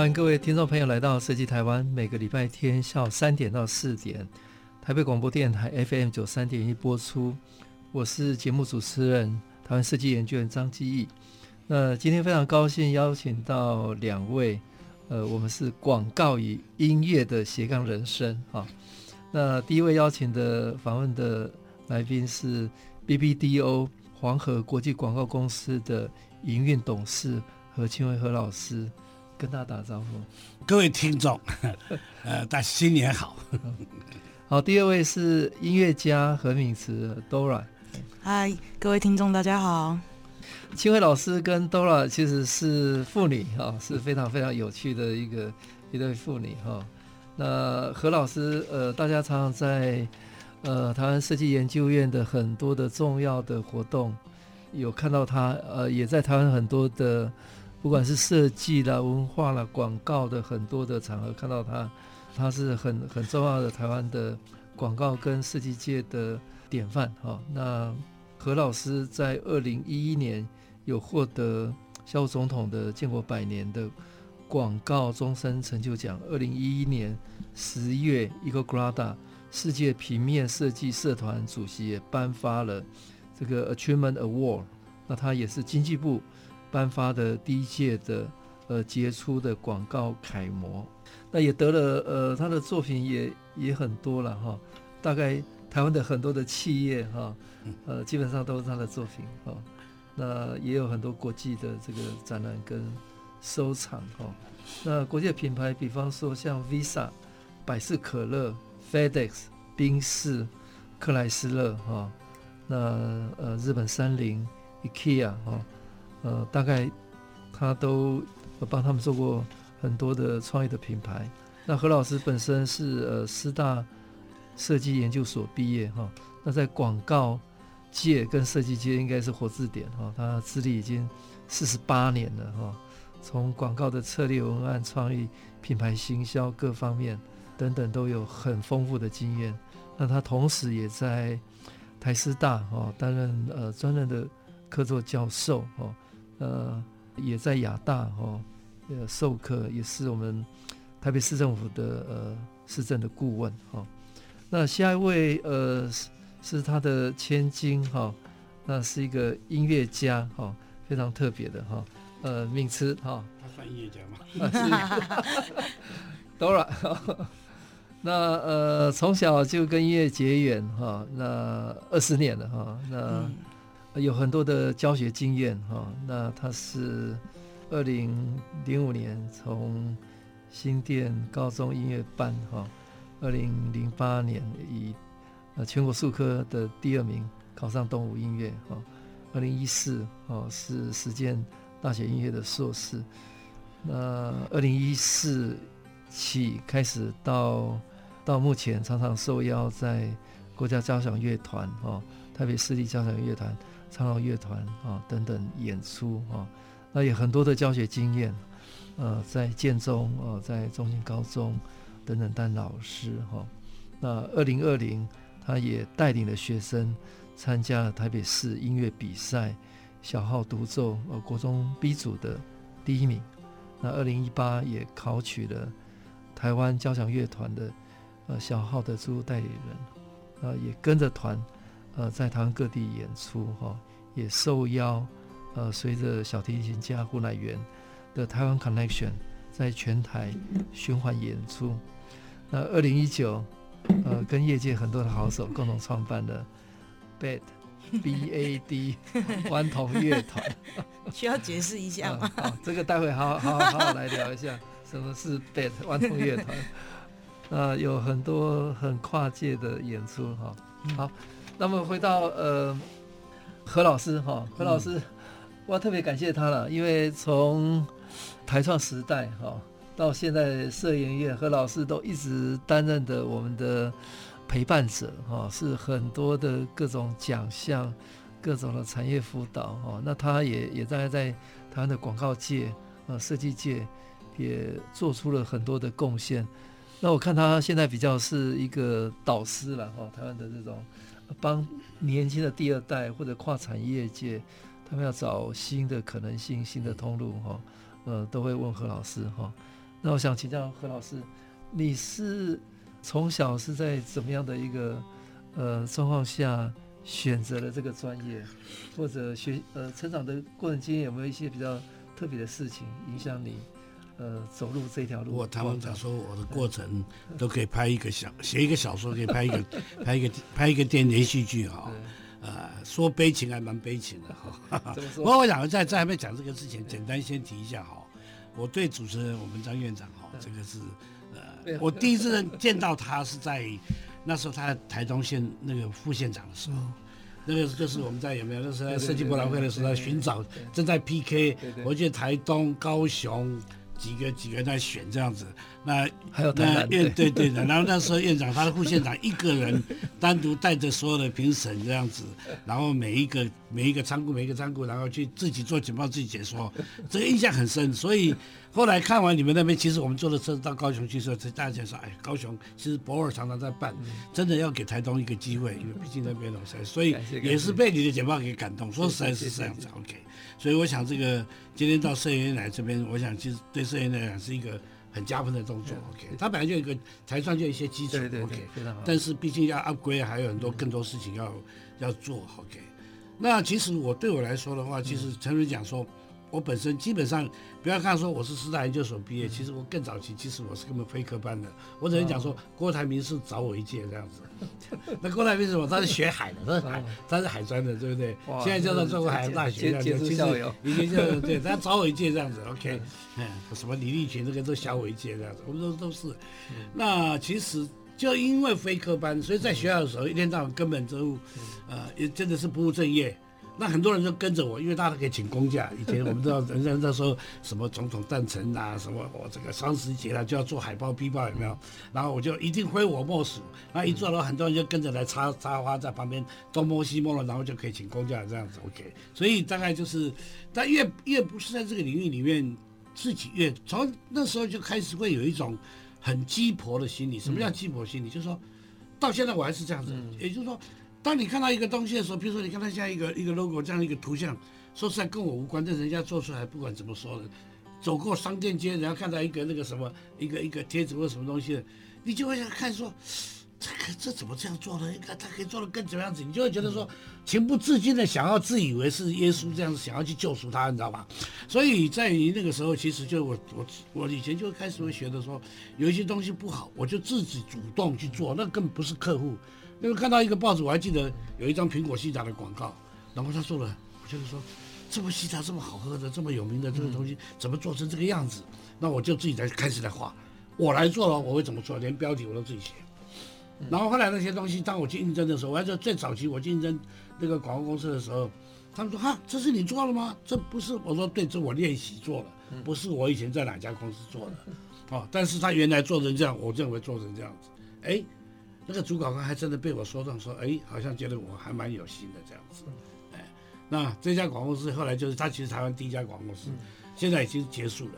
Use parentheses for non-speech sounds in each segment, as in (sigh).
欢迎各位听众朋友来到设计台湾，每个礼拜天下午三点到四点，台北广播电台 FM 九三点一播出。我是节目主持人。台湾设计研究员张基义，那今天非常高兴邀请到两位，呃，我们是广告与音乐的斜杠人生哈。那第一位邀请的访问的来宾是 BBDO 黄河国际广告公司的营运董事何钦威何老师，跟大家打招呼。各位听众，(laughs) 呃，大家新年好。(laughs) 好，第二位是音乐家何敏慈 Dora。嗨，各位听众，大家好。清慧老师跟 Dora 其实是妇女哈，是非常非常有趣的一个一对妇女哈。那何老师呃，大家常常在呃台湾设计研究院的很多的重要的活动有看到他，呃，也在台湾很多的不管是设计啦、文化啦、广告的很多的场合看到他，他是很很重要的台湾的广告跟设计界的典范哈。那何老师在二零一一年有获得萧总统的建国百年的广告终身成就奖。二零一一年十月，EcoGrada 世界平面设计社团主席也颁发了这个 Achievement Award。那他也是经济部颁发的第一届的呃杰出的广告楷模。那也得了呃他的作品也也很多了哈，大概。台湾的很多的企业哈，呃，基本上都是他的作品哈。那也有很多国际的这个展览跟收藏哈。那国际的品牌，比方说像 Visa、百事可乐、FedEx、宾士、克莱斯勒哈。那呃，日本三菱、IKEA 哈，呃，大概他都帮他们做过很多的创意的品牌。那何老师本身是呃师大。设计研究所毕业哈，那在广告界跟设计界应该是活字典哈，他资历已经四十八年了哈，从广告的策略、文案创意、品牌行销各方面等等都有很丰富的经验。那他同时也在台师大哈担任呃专任的客座教授哈，呃也在亚大哈呃授课，也是我们 (tsk) 台北市政府的呃市政的顾问哈。那下一位，呃，是他的千金哈，那是一个音乐家哈，非常特别的哈，呃，敏慈哈。他算音乐家吗？啊，是。Dora，那呃，从小就跟音乐结缘哈，那二十年了哈，那有很多的教学经验哈，那他是二零零五年从新店高中音乐班哈。二零零八年以呃全国数科的第二名考上东吴音乐哈，二零一四哦是实践大学音乐的硕士，那二零一四起开始到到目前常常受邀在国家交响乐团哈、台北市立交响乐团、长老乐团啊等等演出啊，那有很多的教学经验，呃在建中哦在中兴高中。等等，当老师哈。那二零二零，他也带领了学生参加了台北市音乐比赛，小号独奏呃国中 B 组的第一名。那二零一八也考取了台湾交响乐团的呃小号的驻代理人，啊也跟着团呃在台湾各地演出哈，也受邀呃随着小提琴家胡乃元的台湾 Connection 在全台循环演出。那二零一九，呃，跟业界很多的好手共同创办的 BAD B A D (laughs) 弯童乐团，(laughs) 需要解释一下吗？这个待会好好好好好来聊一下什么是 BAD 弯童乐团。(laughs) 呃，有很多很跨界的演出哈。好，那么回到呃何老师哈，何老师，我要特别感谢他了，因为从台创时代哈到现在摄影业何老师都一直担任的我们的陪伴者哈，是很多的各种奖项、各种的产业辅导哈。那他也也大概在台湾的广告界、呃设计界也做出了很多的贡献。那我看他现在比较是一个导师了哈，台湾的这种帮年轻的第二代或者跨产业界。他们要找新的可能性、新的通路，哈，呃，都会问何老师，哈。那我想请教何老师，你是从小是在怎么样的一个呃状况下选择了这个专业，或者学呃成长的过程经验有没有一些比较特别的事情影响你呃走路这条路？我他们讲说我的过程都可以拍一个小写一个小说，可以拍一个 (laughs) 拍一个拍一个电连续剧，哈。呃，说悲情还蛮悲情的哈。(laughs) (laughs) 不过我想在在还没讲这个之前，简单先提一下哈。我对主持人我们张院长哈，这个是呃，我第一次见到他是在那时候他在台东县那个副县长的时候，那个就是我们在有没有那时候在设计博览会的时候在寻找正在 PK，我记得台东、高雄几个几个在选这样子。那还有那院对对的，然后那时候院长他的副县长一个人 (laughs) 单独带着所有的评审这样子，然后每一个每一个仓库每一个仓库，然后去自己做简报自己解说，这个印象很深。所以后来看完你们那边，其实我们坐的车到高雄去的时候，大家说，哎，高雄其实博尔常常在办，真的要给台东一个机会，因为毕竟那边有，所以也是被你的简报给感动。说实在是这样子，OK。所以我想这个今天到社研院来这边，我想其实对社研院来讲是一个。很加分的动作，OK，他本来就有一个台创就一些基础，OK，非常好。但是毕竟要 upgrade，还有很多更多事情要、嗯、要做，OK。那其实我对我来说的话，其实陈瑞讲说。我本身基本上不要看说我是师大研究所毕业，其实我更早期，其实我是根本非科班的。我只能讲说，郭台铭是找我一届这样子。(laughs) 那郭台铭是什么？他是学海的，他是海，他是海专的，对不对？现在叫做中国海洋大学这样子。其实以前就对，他找我一届这样子。OK，(laughs) 嗯，什么李立群这个都小我一届这样子，我们都都是。那其实就因为非科班，所以在学校的时候一天到晚根本就，呃，也真的是不务正业。那很多人就跟着我，因为大家都可以请公假。以前我们知道，人家 (laughs) 那时候什么总统诞辰啊，什么我这个双十节了就要做海报、壁报，有没有？然后我就一定非我莫属。那一做了，很多人就跟着来插插花，在旁边东摸西摸了，然后就可以请公假这样子。OK，所以大概就是，但越越不是在这个领域里面，自己越从那时候就开始会有一种很鸡婆的心理。什么叫鸡婆心理？就是说到现在我还是这样子，也就是说。当你看到一个东西的时候，比如说你看它像一个一个 logo 这样一个图像，说实在跟我无关，但人家做出来，不管怎么说的，走过商店街，然后看到一个那个什么一个一个贴纸或什么东西的，你就会想看说，这个这怎么这样做的？你看他可以做的更怎么样子？你就会觉得说，情不自禁的想要自以为是耶稣这样子，想要去救赎他，你知道吧？所以在于那个时候，其实就我我我以前就开始会觉得说，有一些东西不好，我就自己主动去做，那更不是客户。因为看到一个报纸，我还记得有一张苹果西茶的广告，然后他说了，我就是说，这么西茶这么好喝的，这么有名的这个东西，怎么做成这个样子？那我就自己来开始来画，我来做了，我会怎么做？连标题我都自己写。然后后来那些东西，当我去应征的时候，我还记得最早期我去应征那个广告公司的时候，他们说哈，这是你做了吗？这不是，我说对，这我练习做了，不是我以前在哪家公司做的，哦，但是他原来做成这样，我认为做成这样子，哎。那个主考官还真的被我说中，说哎，好像觉得我还蛮有心的这样子，哎，那这家广告公司后来就是他其实台湾第一家广告公司，现在已经结束了，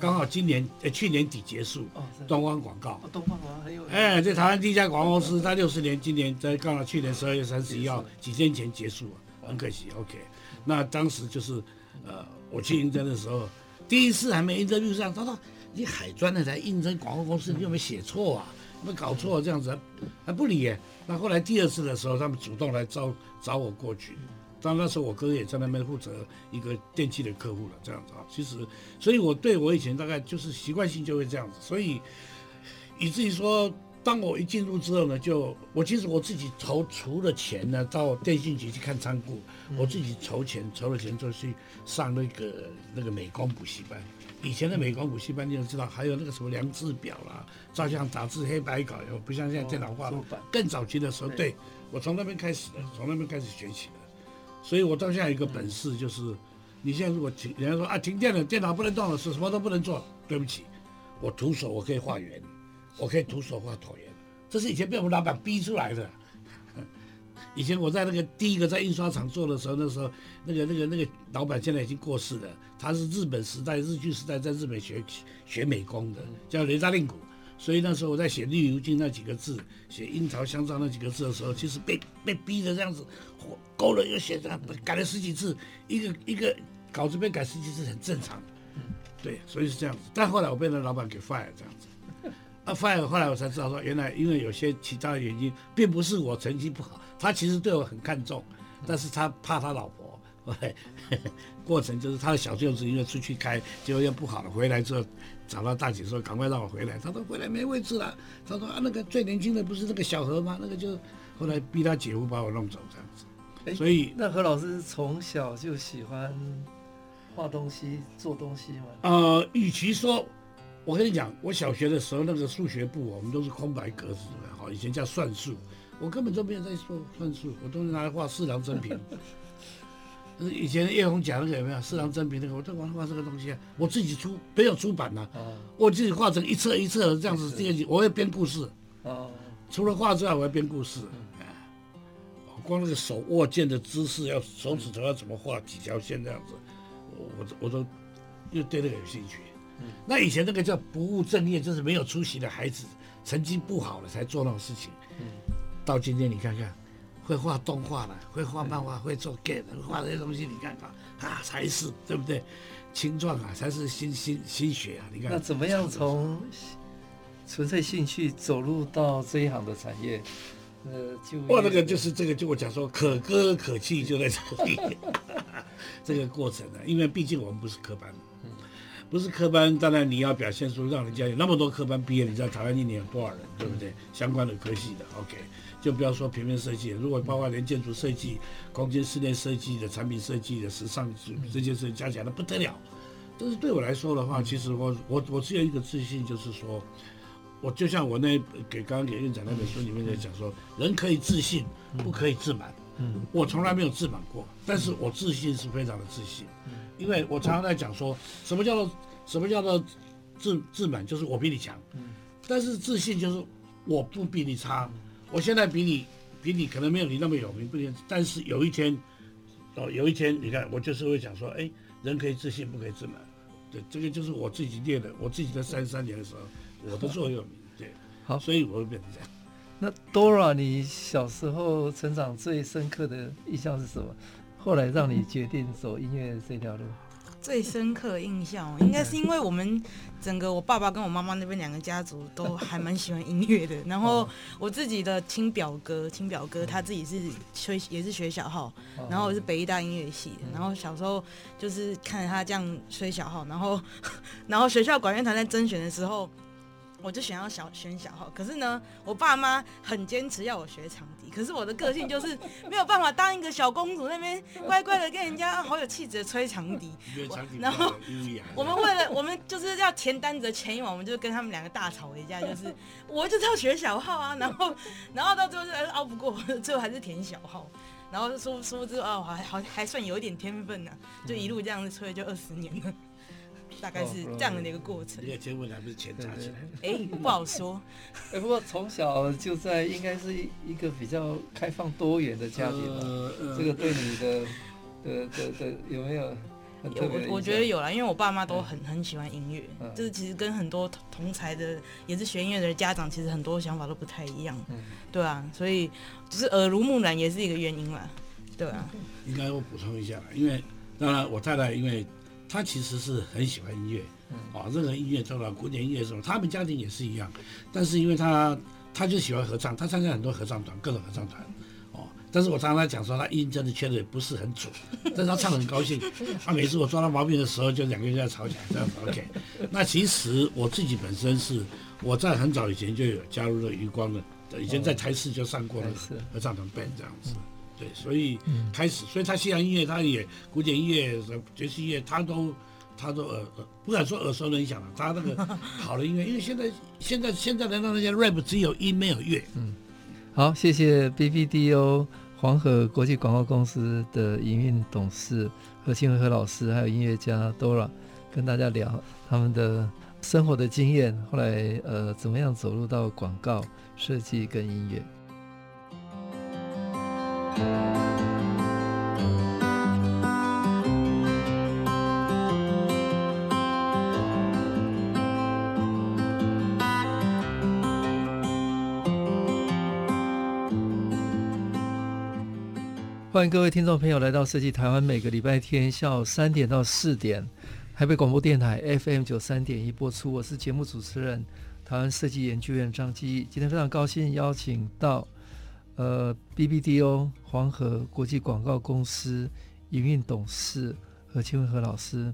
刚好今年呃去年底结束。东方广告。东方广告很有。哎，这台湾第一家广告公司，它六十年，今年在刚好去年十二月三十一号几天前结束了，很可惜。OK，那当时就是呃我去应征的时候，(laughs) 第一次还没应征路上，他说你海专的来应征广告公司，你有没有写错啊？没搞错这样子，还不理。那后来第二次的时候，他们主动来招找我过去。当那时候我哥也在那边负责一个电器的客户了，这样子啊。其实，所以我对我以前大概就是习惯性就会这样子。所以以至于说，当我一进入之后呢，就我其实我自己筹除了钱呢，到电信局去看仓库，我自己筹钱筹了钱就去上那个那个美工补习班。以前的美国补习班你都知道，还有那个什么量制表啦、照相杂志、黑白稿，又不像现在电脑化了。更早期的时候，对，我从那边开始的，从那边开始学起的。所以我到现在有一个本事，就是你现在如果停，人家说啊停电了，电脑不能动了，是什么都不能做。对不起，我徒手我可以画圆，我可以徒手画椭圆，这是以前被我们老板逼出来的。以前我在那个第一个在印刷厂做的时候，那时候那个那个那个老板现在已经过世了，他是日本时代日据时代在日本学学美工的，叫雷扎令谷。所以那时候我在写《绿油精》那几个字，写《樱桃香樟》那几个字的时候，其实被被逼的这样子，勾了又写，改了十几次，一个一个稿子被改十几次很正常。对，所以是这样子。但后来我被那老板给 fire 这样子，啊 fire，后来我才知道说，原来因为有些其他的原因，并不是我成绩不好。他其实对我很看重，但是他怕他老婆。(laughs) 过程就是他的小舅子因为出去开，结果又不好了，回来之后找到大姐说：“赶快让我回来。”他说：“回来没位置了。”他说：“啊，那个最年轻的不是那个小何吗？那个就后来逼他姐夫把我弄走这样子。”所以那何老师从小就喜欢画东西、做东西吗？呃，与其说，我跟你讲，我小学的时候那个数学簿，我们都是空白格子的，好，以前叫算术。我根本就没有在说算术，我都是拿来画四郎真平。以前叶红讲那个有没有四郎真平那个，我都玩画这个东西啊，我自己出没有出版呐、啊，哦、我自己画成一册一册的这样子，这个我会编故事。哦，除了画之外，我要编故事。嗯、光那个手握剑的姿势，要手指头要怎么画几条线这样子，我我我都又对那个有兴趣。嗯、那以前那个叫不务正业，就是没有出息的孩子，成绩不好了才做那种事情。嗯到今天你看看，会画动画了，会画漫画，会做 game 画这些东西，你看看啊，才是对不对？青壮啊，才是心心心血啊！你看，那怎么样从纯粹兴趣走入到这一行的产业？呃，就哇，那个就是这个，就我讲说可歌可泣，就在这里，(laughs) 这个过程呢、啊，因为毕竟我们不是科班。不是科班，当然你要表现出让人家有那么多科班毕业，你知道台湾一年有多少人，对不对？相关的科系的，OK，就不要说平面设计，如果包括连建筑设计、空间室内设计的、产品设计的、时尚这些事加起来，那不得了。但是对我来说的话，其实我我我只有一个自信，就是说，我就像我那给刚刚给院长那本书里面在讲说，人可以自信，不可以自满。嗯，我从来没有自满过，但是我自信是非常的自信。因为我常常在讲说，什么叫做什么叫做自自满，就是我比你强，但是自信就是我不比你差，我现在比你比你可能没有你那么有名，不，但是有一天，哦，有一天你看我就是会讲说，哎，人可以自信，不可以自满，对，这个就是我自己练的，我自己在三十三年的时候，我的座右铭，对，好，所以我会变成这样。那 Dora，你小时候成长最深刻的印象是什么？后来让你决定走音乐这条路，最深刻的印象应该是因为我们整个我爸爸跟我妈妈那边两个家族都还蛮喜欢音乐的。然后我自己的亲表哥，亲表哥他自己是吹也是学小号，然后我是北艺大音乐系的。然后小时候就是看着他这样吹小号，然后 (laughs) 然后学校管乐团在甄选的时候。我就想要小选小号，可是呢，我爸妈很坚持要我学长笛，可是我的个性就是没有办法当一个小公主那边乖乖的跟人家好有气质的吹长笛。然后我们为了我们就是要填单子的前一晚，我们就跟他们两个大吵一架，就是我就是要学小号啊，然后然后到最后就熬不过，最后还是填小号，然后说说之后哦还好还算有一点天分呢、啊，就一路这样子吹就二十年了。大概是这样的一个过程。这个结婚还不是钱砸起来？哎，不好说。(laughs) 哎，不过从小就在应该是一个比较开放多元的家庭吧。呃呃、这个对你的的的的有没有很特别？我我觉得有啦，因为我爸妈都很很喜欢音乐，嗯、就是其实跟很多同才的也是学音乐的家长，其实很多想法都不太一样。嗯、对啊，所以就是耳濡目染也是一个原因啦。对啊。应该我补充一下，因为当然我太太因为。他其实是很喜欢音乐，啊，任何音乐，包括古典音乐什么，他们家庭也是一样。但是因为他，他就喜欢合唱，他参加很多合唱团，各种合唱团，哦。但是我常常讲说，他音真的确实也不是很准，(laughs) 但是他唱得很高兴。他每次我抓到毛病的时候，就两个人在吵起来，这样子。OK。那其实我自己本身是我在很早以前就有加入了余光的，以前在台视就上过那个合唱团 band 这样子。对，所以开始，所以他西洋音乐，他也古典音乐、爵士音乐，他都，他都耳耳，不敢说耳熟能详了。他那个好的音乐，因为现在现在现在的那些 rap 只有音没有乐。嗯，好，谢谢 BBDO 黄河国际广告公司的营运董事何清和何老师，还有音乐家 Dora，跟大家聊他们的生活的经验，后来呃怎么样走入到广告设计跟音乐。欢迎各位听众朋友来到设计台湾，每个礼拜天下午三点到四点，台北广播电台 FM 九三点一播出。我是节目主持人台湾设计研究院张基。今天非常高兴邀请到呃 BBDO 黄河国际广告公司营运董事何清辉何老师，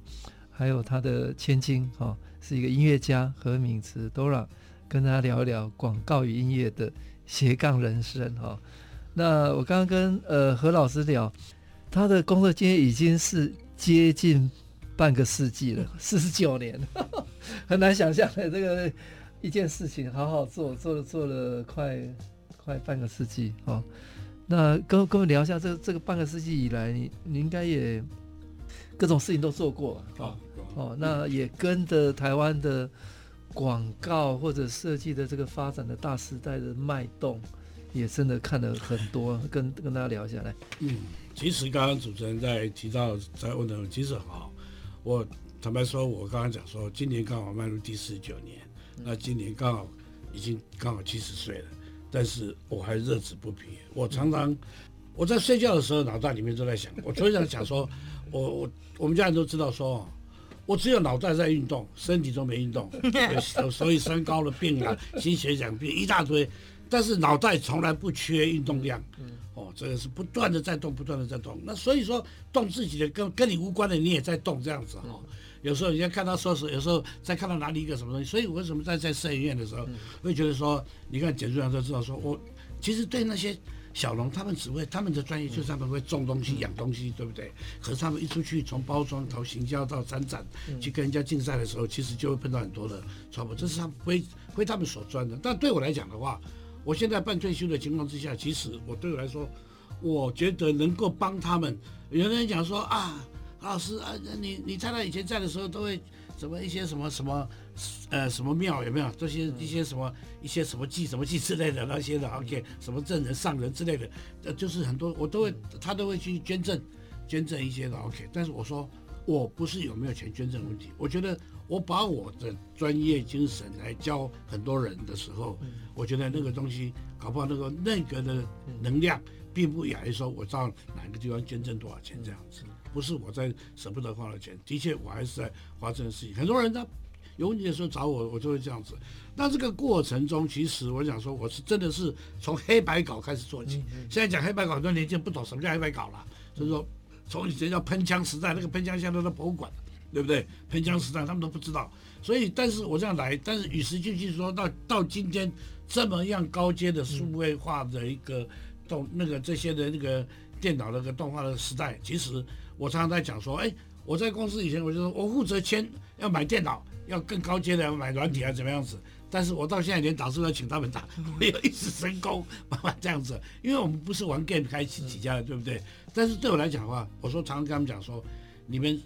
还有他的千金哈、哦，是一个音乐家何敏慈 Dora，跟大家聊一聊广告与音乐的斜杠人生哈。哦那我刚刚跟呃何老师聊，他的工作经验已经是接近半个世纪了，四十九年，(laughs) 很难想象的这个一件事情好好做，做了做了快快半个世纪哦。那跟跟我们聊一下，这这个半个世纪以来，你你应该也各种事情都做过哦哦。那也跟着台湾的广告或者设计的这个发展的大时代的脉动。也真的看了很多，(laughs) 跟跟大家聊一下来。嗯，其实刚刚主持人在提到在问的，其实很好。我坦白说，我刚刚讲说，今年刚好迈入第四十九年，那今年刚好已经刚好七十岁了，但是我还乐此不疲。我常常我在睡觉的时候，脑袋里面都在想，我常常想说，我我我们家人都知道说，我只有脑袋在运动，身体都没运动，(laughs) 所以三高的病啊，心血管病一大堆。但是脑袋从来不缺运动量，哦，这个是不断的在动，不断的在动。那所以说，动自己的跟跟你无关的，你也在动，这样子哈。有时候人家看到说是，有时候再看到哪里一个什么东西。所以为什么在在摄影院的时候，会觉得说，你看简主任都知道说，我其实对那些小龙，他们只会他们的专业就是他们会种东西、养东西，对不对？可是他们一出去，从包装到行销到参展，去跟人家竞赛的时候，其实就会碰到很多的 trouble，，这是他们非非他们所专的。但对我来讲的话，我现在半退休的情况之下，其实我对我来说，我觉得能够帮他们。有人讲说啊，老师啊，你你太太以前在的时候都会什么一些什么什么呃什么庙有没有？这些一些什么一些什么祭什么祭之类的那些的，OK 什么证人上人之类的，呃就是很多我都会他都会去捐赠捐赠一些的 OK。但是我说我不是有没有钱捐赠问题，我觉得。我把我的专业精神来教很多人的时候，我觉得那个东西搞不好那个那个的能量，并不亚于说我到哪个地方捐赠多少钱这样子，不是我在舍不得花的钱，的确我还是在花这个事情。很多人他有问题的时候找我，我就会这样子。那这个过程中，其实我想说，我是真的是从黑白稿开始做起。现在讲黑白稿，很多年轻人不懂什么叫黑白稿了，就是说从以前叫喷枪时代，那个喷枪现在都在博物馆。对不对？喷枪时代他们都不知道，所以但是我这样来，但是与时俱进，说到到今天这么样高阶的数位化的一个动那个这些的那个电脑那个动画的时代，其实我常常在讲说，哎，我在公司以前我就说我负责签要买电脑，要更高阶的要买软体啊怎么样子，但是我到现在连打字都要请他们打，(laughs) 没有一时神功慢慢这样子，因为我们不是玩 game 开始起家的，对不对？但是对我来讲的话，我说常常跟他们讲说，你们。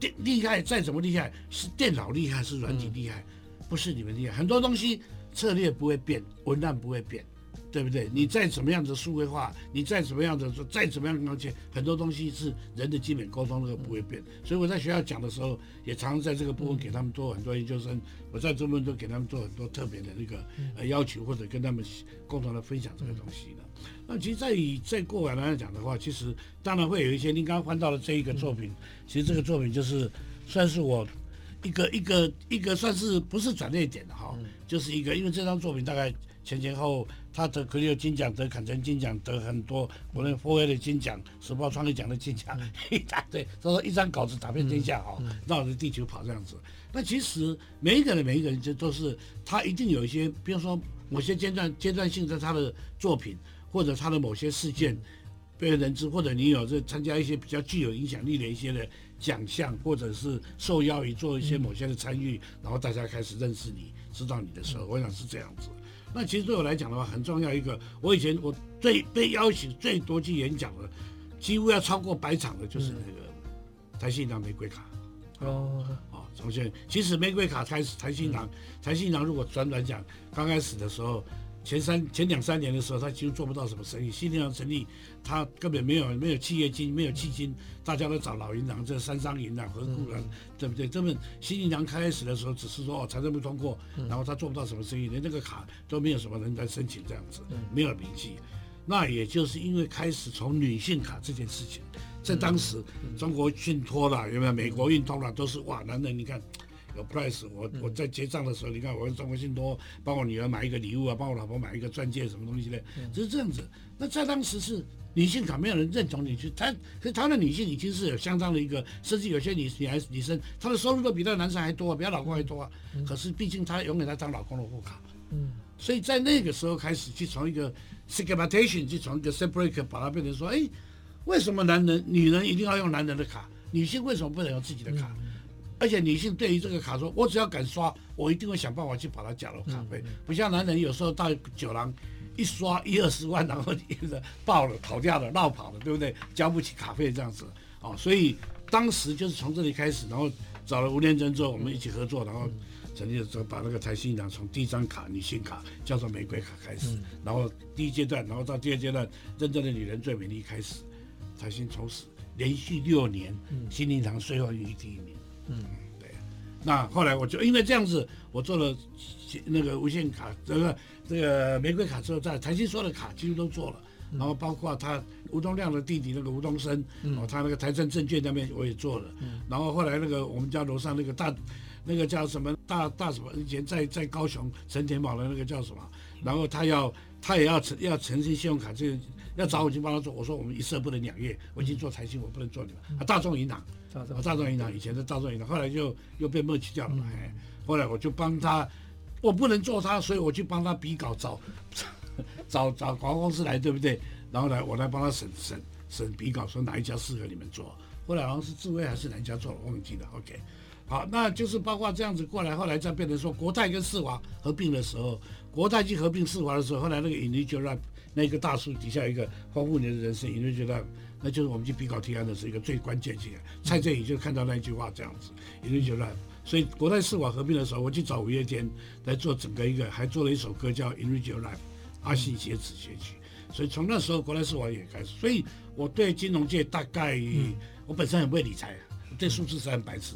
电厉害再怎么厉害，是电脑厉害是软体厉害，不是你们厉害。很多东西策略不会变，文案不会变，对不对？你再怎么样的数位化，你再怎么样的说，再怎么样的而且很多东西是人的基本沟通那个不会变。所以我在学校讲的时候，也常常在这个部分给他们做很多研究生。我在这边都给他们做很多特别的那个呃要求，或者跟他们共同的分享这个东西的。那其实，在以在过往来讲的话，其实当然会有一些。您刚刚翻到的这一个作品，其实这个作品就是算是我一个一个一个算是不是转捩点的哈，就是一个，因为这张作品大概前前后他得可以有金奖，得坎城金奖，得很多国内 4A 的金奖，时报创意奖的金奖 (laughs) 一大堆，他说一张稿子打遍天下哈，绕着地球跑这样子。那其实每一个人每一个人就都是他一定有一些，比如说某些阶段阶段性的他的作品。或者他的某些事件被人知，或者你有这参加一些比较具有影响力的一些的奖项，或者是受邀于做一些某些的参与，然后大家开始认识你，知道你的时候，我想是这样子。那其实对我来讲的话，很重要一个，我以前我最被邀请最多去演讲的，几乎要超过百场的，就是那个台信堂玫瑰卡。哦哦，从现其实玫瑰卡开始，台新银行，台新银行如果转转讲，刚开始的时候。前三前两三年的时候，他几乎做不到什么生意。新银行成立，他根本没有没有企业金，没有基金，大家都找老银行，这三商银行、和富人，对不对？这么新银行开始的时候，只是说哦，财政部通过，然后他做不到什么生意，连那个卡都没有什么人来申请，这样子没有名气。那也就是因为开始从女性卡这件事情，在当时中国信托了，有没有？美国运通了，都是哇，男人你看。有 price，我我在结账的时候，你看我用中国信托帮我女儿买一个礼物啊，帮我老婆买一个钻戒什么东西的，就是这样子。那在当时是女性卡，没有人认同你去，她可是她的女性已经是有相当的一个，甚至有些女女孩女生，她的收入都比那个男生还多，比她老公还多啊。可是毕竟她永远在当老公的户卡，嗯，所以在那个时候开始去从一个 segmentation，去从一个 separate 把它变成说，哎，为什么男人女人一定要用男人的卡，女性为什么不能用自己的卡？而且女性对于这个卡说，我只要敢刷，我一定会想办法去把它缴了卡费。不像男人有时候到酒廊一刷一二十万，然后一个爆了、跑掉了、闹跑了，对不对？交不起卡费这样子哦。所以当时就是从这里开始，然后找了吴念真之后，我们一起合作，然后成立了之后，把那个台新银行从第一张卡女性卡叫做玫瑰卡开始，然后第一阶段，然后到第二阶段，真正的女人最美丽开始，台新从此连续六年，新银行税后盈余第一名。嗯，对。那后来我就因为这样子，我做了那个无限卡，这个这个玫瑰卡之后，在台新所有的卡几乎都做了，然后包括他吴东亮的弟弟那个吴东升，哦，他那个台证证券那边我也做了。然后后来那个我们家楼上那个大，那个叫什么大大什么，以前在在高雄陈田宝的那个叫什么，然后他要他也要成要成立信用卡，这个要找我去帮他做，我说我们一色不能两业，我已经做财经，我不能做你们啊，大众银行。啊大众银行以前是大众银行，后来就又被 merge 掉了嘛。哎，后来我就帮他，我不能做他，所以我去帮他比稿找，找找广告公司来，对不对？然后来我来帮他审审审比稿，说哪一家适合你们做。后来好像是智威还是哪一家做了，我忘记了。OK，好，那就是包括这样子过来，后来再变成说国泰跟世华合并的时候，国泰去合并世华的时候，后来那个 Individual Life 那个大树底下一个丰富你的人生 Individual Life 那就是我们去比稿提案的是一个最关键性。蔡振宇就看到那一句话这样子，也就觉得，所以国泰世华合并的时候，我去找五月天来做整个一个，还做了一首歌叫《Your Life》，阿信写词写曲。所以从那时候国泰世华也开始，所以我对金融界大概，我本身很不会理财，对数字是很白痴，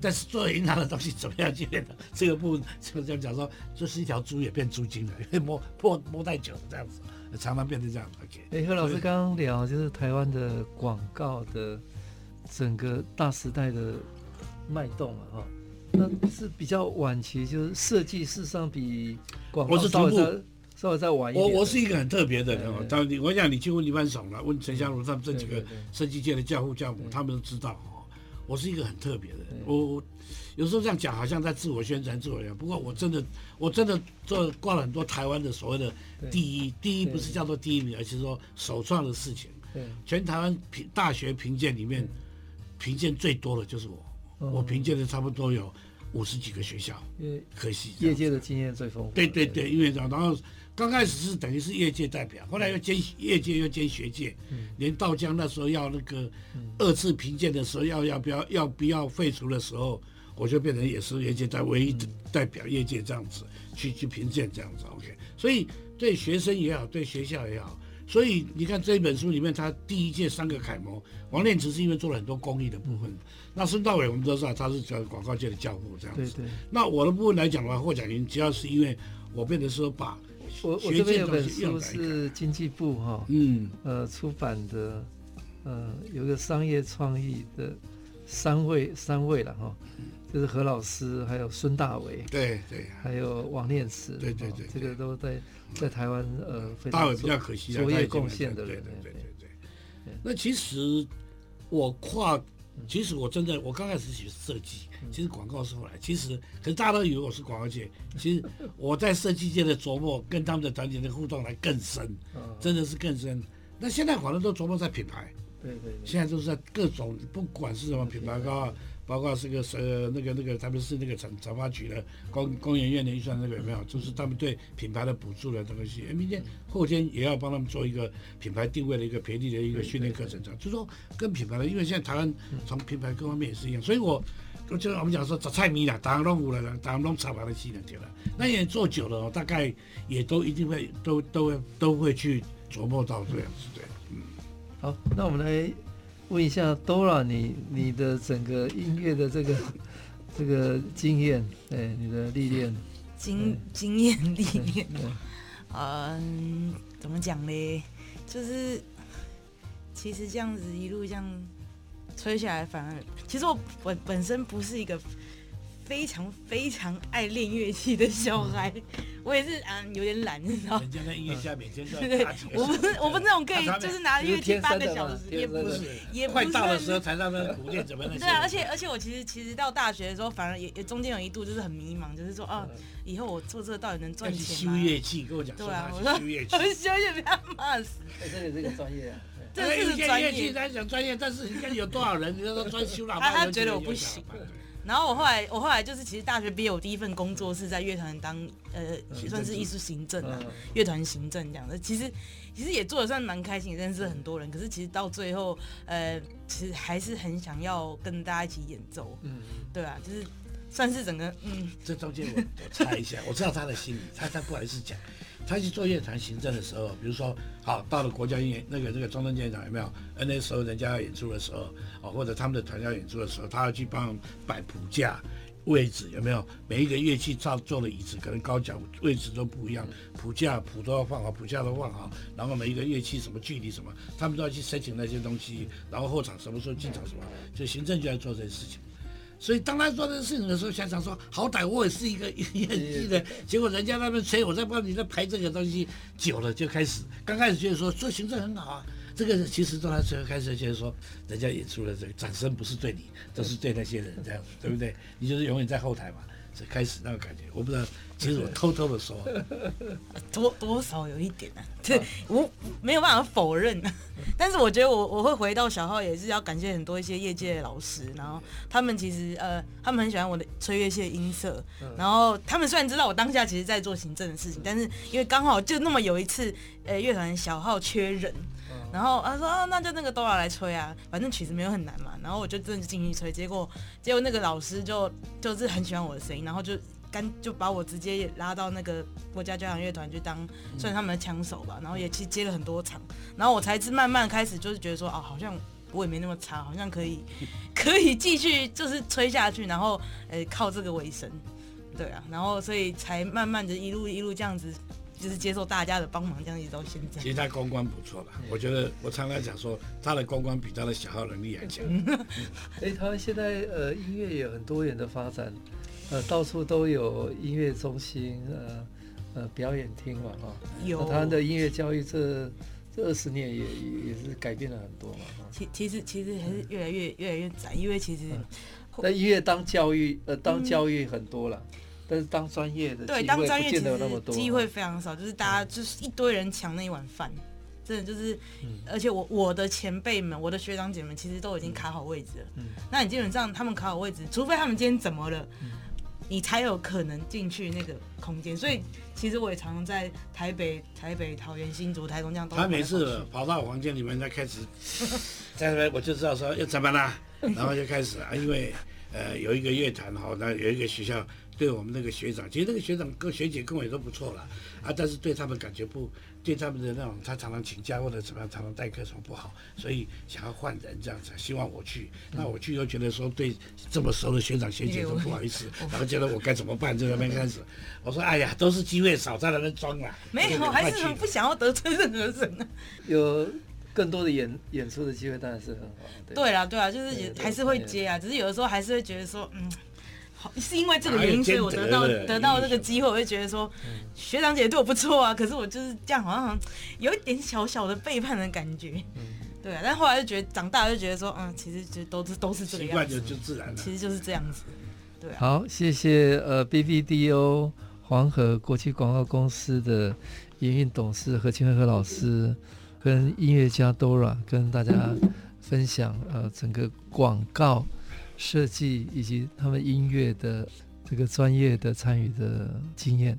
但是做银行的东西怎么样去变的？(laughs) 这个部分就这样讲说，这是一条猪也变猪精了，因为摸 (laughs) 破摸太久了这样子。常常变成这样。OK，哎，何老师刚刚聊就是台湾的广告的整个大时代的脉动了哈，那是比较晚期，就是设计事实上比广告稍微再稍微再晚一点。我我是一个很特别的人哦，当你我想你去问李万爽了，问陈香如他们这几个设计界的教父教母，他们都知道哦，我是一个很特别的人，我我。有时候这样讲，好像在自我宣传、自我讲。不过我真的，我真的做挂了很多台湾的所谓的第一。第一不是叫做第一名，而是说首创的事情。全台湾评大学评鉴里面，评鉴最多的就是我。我评鉴的差不多有五十几个学校。因为可惜业界的经验最丰富。对对对，因为然后刚开始是等于是业界代表，后来又兼业界又兼学界。连道江那时候要那个二次评鉴的时候，要要不要要不要废除的时候。我就变成也是业界在唯一的代表业界这样子去去评鉴这样子，OK。所以对学生也好，对学校也好，所以你看这一本书里面，他第一届三个楷模，王念慈是因为做了很多公益的部分。那孙道伟我们都知道他是叫广告界的教父这样子。对对。那我的部分来讲的话，获奖原因主要是因为我变得说把我我这边有本书是经济部哈，嗯。呃出版的，呃有个商业创意的三位三位了哈。就是何老师，还有孙大伟，对对，还有王念慈，对对对，这个都在在台湾呃，大伟比较可惜，卓越贡献的人，对对对。对。那其实我跨，其实我真的，我刚开始学设计，其实广告是后来，其实可是大家都以为我是广告界，(laughs) 其实我在设计界的琢磨，跟他们的团体的互动来更深，真的是更深。那现在好多都琢磨在品牌，对对，现在都是在各种，不管是什么品牌高。包括是个呃那个那个他们是那个产产发局的工工研院的预算那个有没有？就是他们对品牌的补助的东西。明天后天也要帮他们做一个品牌定位的一个培力的一个训练课程，这样就是说跟品牌的，因为现在台湾从品牌各方面也是一样，所以我我觉得我们讲说找菜米了，打弄五了，打弄炒完了技能对了。那也做久了，大概也都一定会都都会都会去琢磨到这样子对。嗯，好，那我们来。问一下 Dora，你你的整个音乐的这个 (laughs) 这个经验，哎，你的历练，经经验历练，嗯，怎么讲呢？就是其实这样子一路这样吹下来，反而其实我本本身不是一个。非常非常爱练乐器的小孩，我也是啊，有点懒，你知道。人家在音乐家每天都对，我不是我不是那种可以就是拿乐器八个小时，也不是，也快到的时候才让他苦练怎么对啊，而且而且我其实其实到大学的时候，反而也也中间有一度就是很迷茫，就是说啊，以后我做这个到底能赚钱吗？修乐器，跟我讲。对啊，我说修乐器，修乐器不要骂死。哎，这个这个专业啊，这是专业。乐器在讲专业，但是你看有多少人，你说专修喇叭，他觉得我不行。然后我后来，我后来就是，其实大学毕业，我第一份工作是在乐团当，呃，算是艺术行政啊，乐团行政这样的。其实，其实也做的算蛮开心，认识很多人。可是其实到最后，呃，其实还是很想要跟大家一起演奏。嗯，对啊，就是算是整个，嗯。这中间我我猜一下，我知道他的心理，他他不好意思讲。他去做乐团行政的时候，比如说，好到了国家音乐那个那个中正纪念堂有没有？那时候人家要演出的时候，哦，或者他们的团要演出的时候，他要去帮摆谱架、位置有没有？每一个乐器造做的椅子可能高脚位置都不一样，谱架谱都要放好，谱架都放好，然后每一个乐器什么距离什么，他们都要去申请那些东西，然后后场什么时候进场什么，就行政就要做这些事情。所以当他做这个事情的时候，想想说，好歹我也是一个演技的，结果人家那边催我在帮你在排这个东西，久了就开始，刚开始觉得说做行政很好啊，这个其实到他最后开始觉得说，人家演出了这个掌声不是对你，都是对那些人这样，对不对？你就是永远在后台嘛。开始那个感觉，我不知道，其实我偷偷的说，(laughs) 多多少有一点啊，对，我没有办法否认啊。(laughs) 但是我觉得我我会回到小号，也是要感谢很多一些业界的老师，然后他们其实呃，他们很喜欢我的吹乐器的音色，然后他们虽然知道我当下其实在做行政的事情，但是因为刚好就那么有一次，呃，乐团小号缺人。然后他说啊，那就那个都要来吹啊，反正曲子没有很难嘛。然后我就真的进去吹，结果结果那个老师就就是很喜欢我的声音，然后就干就把我直接拉到那个国家交响乐团去当算他们的枪手吧。然后也去接了很多场，然后我才是慢慢开始就是觉得说啊，好像我也没那么差，好像可以 (laughs) 可以继续就是吹下去，然后呃靠这个为生，对啊，然后所以才慢慢的一路一路这样子。就是接受大家的帮忙，这样一直到现在。其实他公关不错吧？我觉得我常常讲说，他的公关比他的小号能力还强。(laughs) 哎，他现在呃音乐也有很多元的发展，呃到处都有音乐中心，呃呃表演厅嘛哈。有。他的音乐教育这这二十年也也是改变了很多嘛。其其实其实还是越来越越来越窄，因为其实。那音乐当教育呃当教育很多了。嗯但是当专业的对，当专业其实机会非常少，就是大家就是一堆人抢那一碗饭，真的就是，嗯、而且我我的前辈们，我的学长姐们其实都已经卡好位置了。嗯，那你基本上他们卡好位置，除非他们今天怎么了，嗯、你才有可能进去那个空间。所以其实我也常常在台北、台北、桃园、新竹、台中这样都。他每次跑到我房间里面再开始，(laughs) 在那边我就知道说要怎么啦，然后就开始啊，因为呃有一个乐团哈，那有一个学校。对我们那个学长，其实那个学长跟学姐跟我也都不错了啊，但是对他们感觉不，对他们的那种，他常常请假或者怎么样，常常代课什么不好，所以想要换人这样子，希望我去。那我去又觉得说对这么熟的学长学姐都不好意思，然后觉得我该怎么办？这边开始，我说哎呀，都是机会少，在那边装了。(laughs) 没有，还是很不想要得罪任何人呢。(laughs) 有更多的演演出的机会当然是很好。对啦，对啊，就是也还是会接啊，只是有的时候还是会觉得说，嗯。是因为这个原因，所以我得到得到这个机会，我就觉得说，学长姐对我不错啊。可是我就是这样，好像有一点小小的背叛的感觉。对啊。但后来就觉得长大就觉得说，嗯，其实就都是都是这个样子。习惯就就自然了。其实就是这样子。对啊。好，谢谢呃 BBDO 黄河国际广告公司的营运董事何清辉何老师，跟音乐家 Dora 跟大家分享呃整个广告。设计以及他们音乐的这个专业的参与的经验。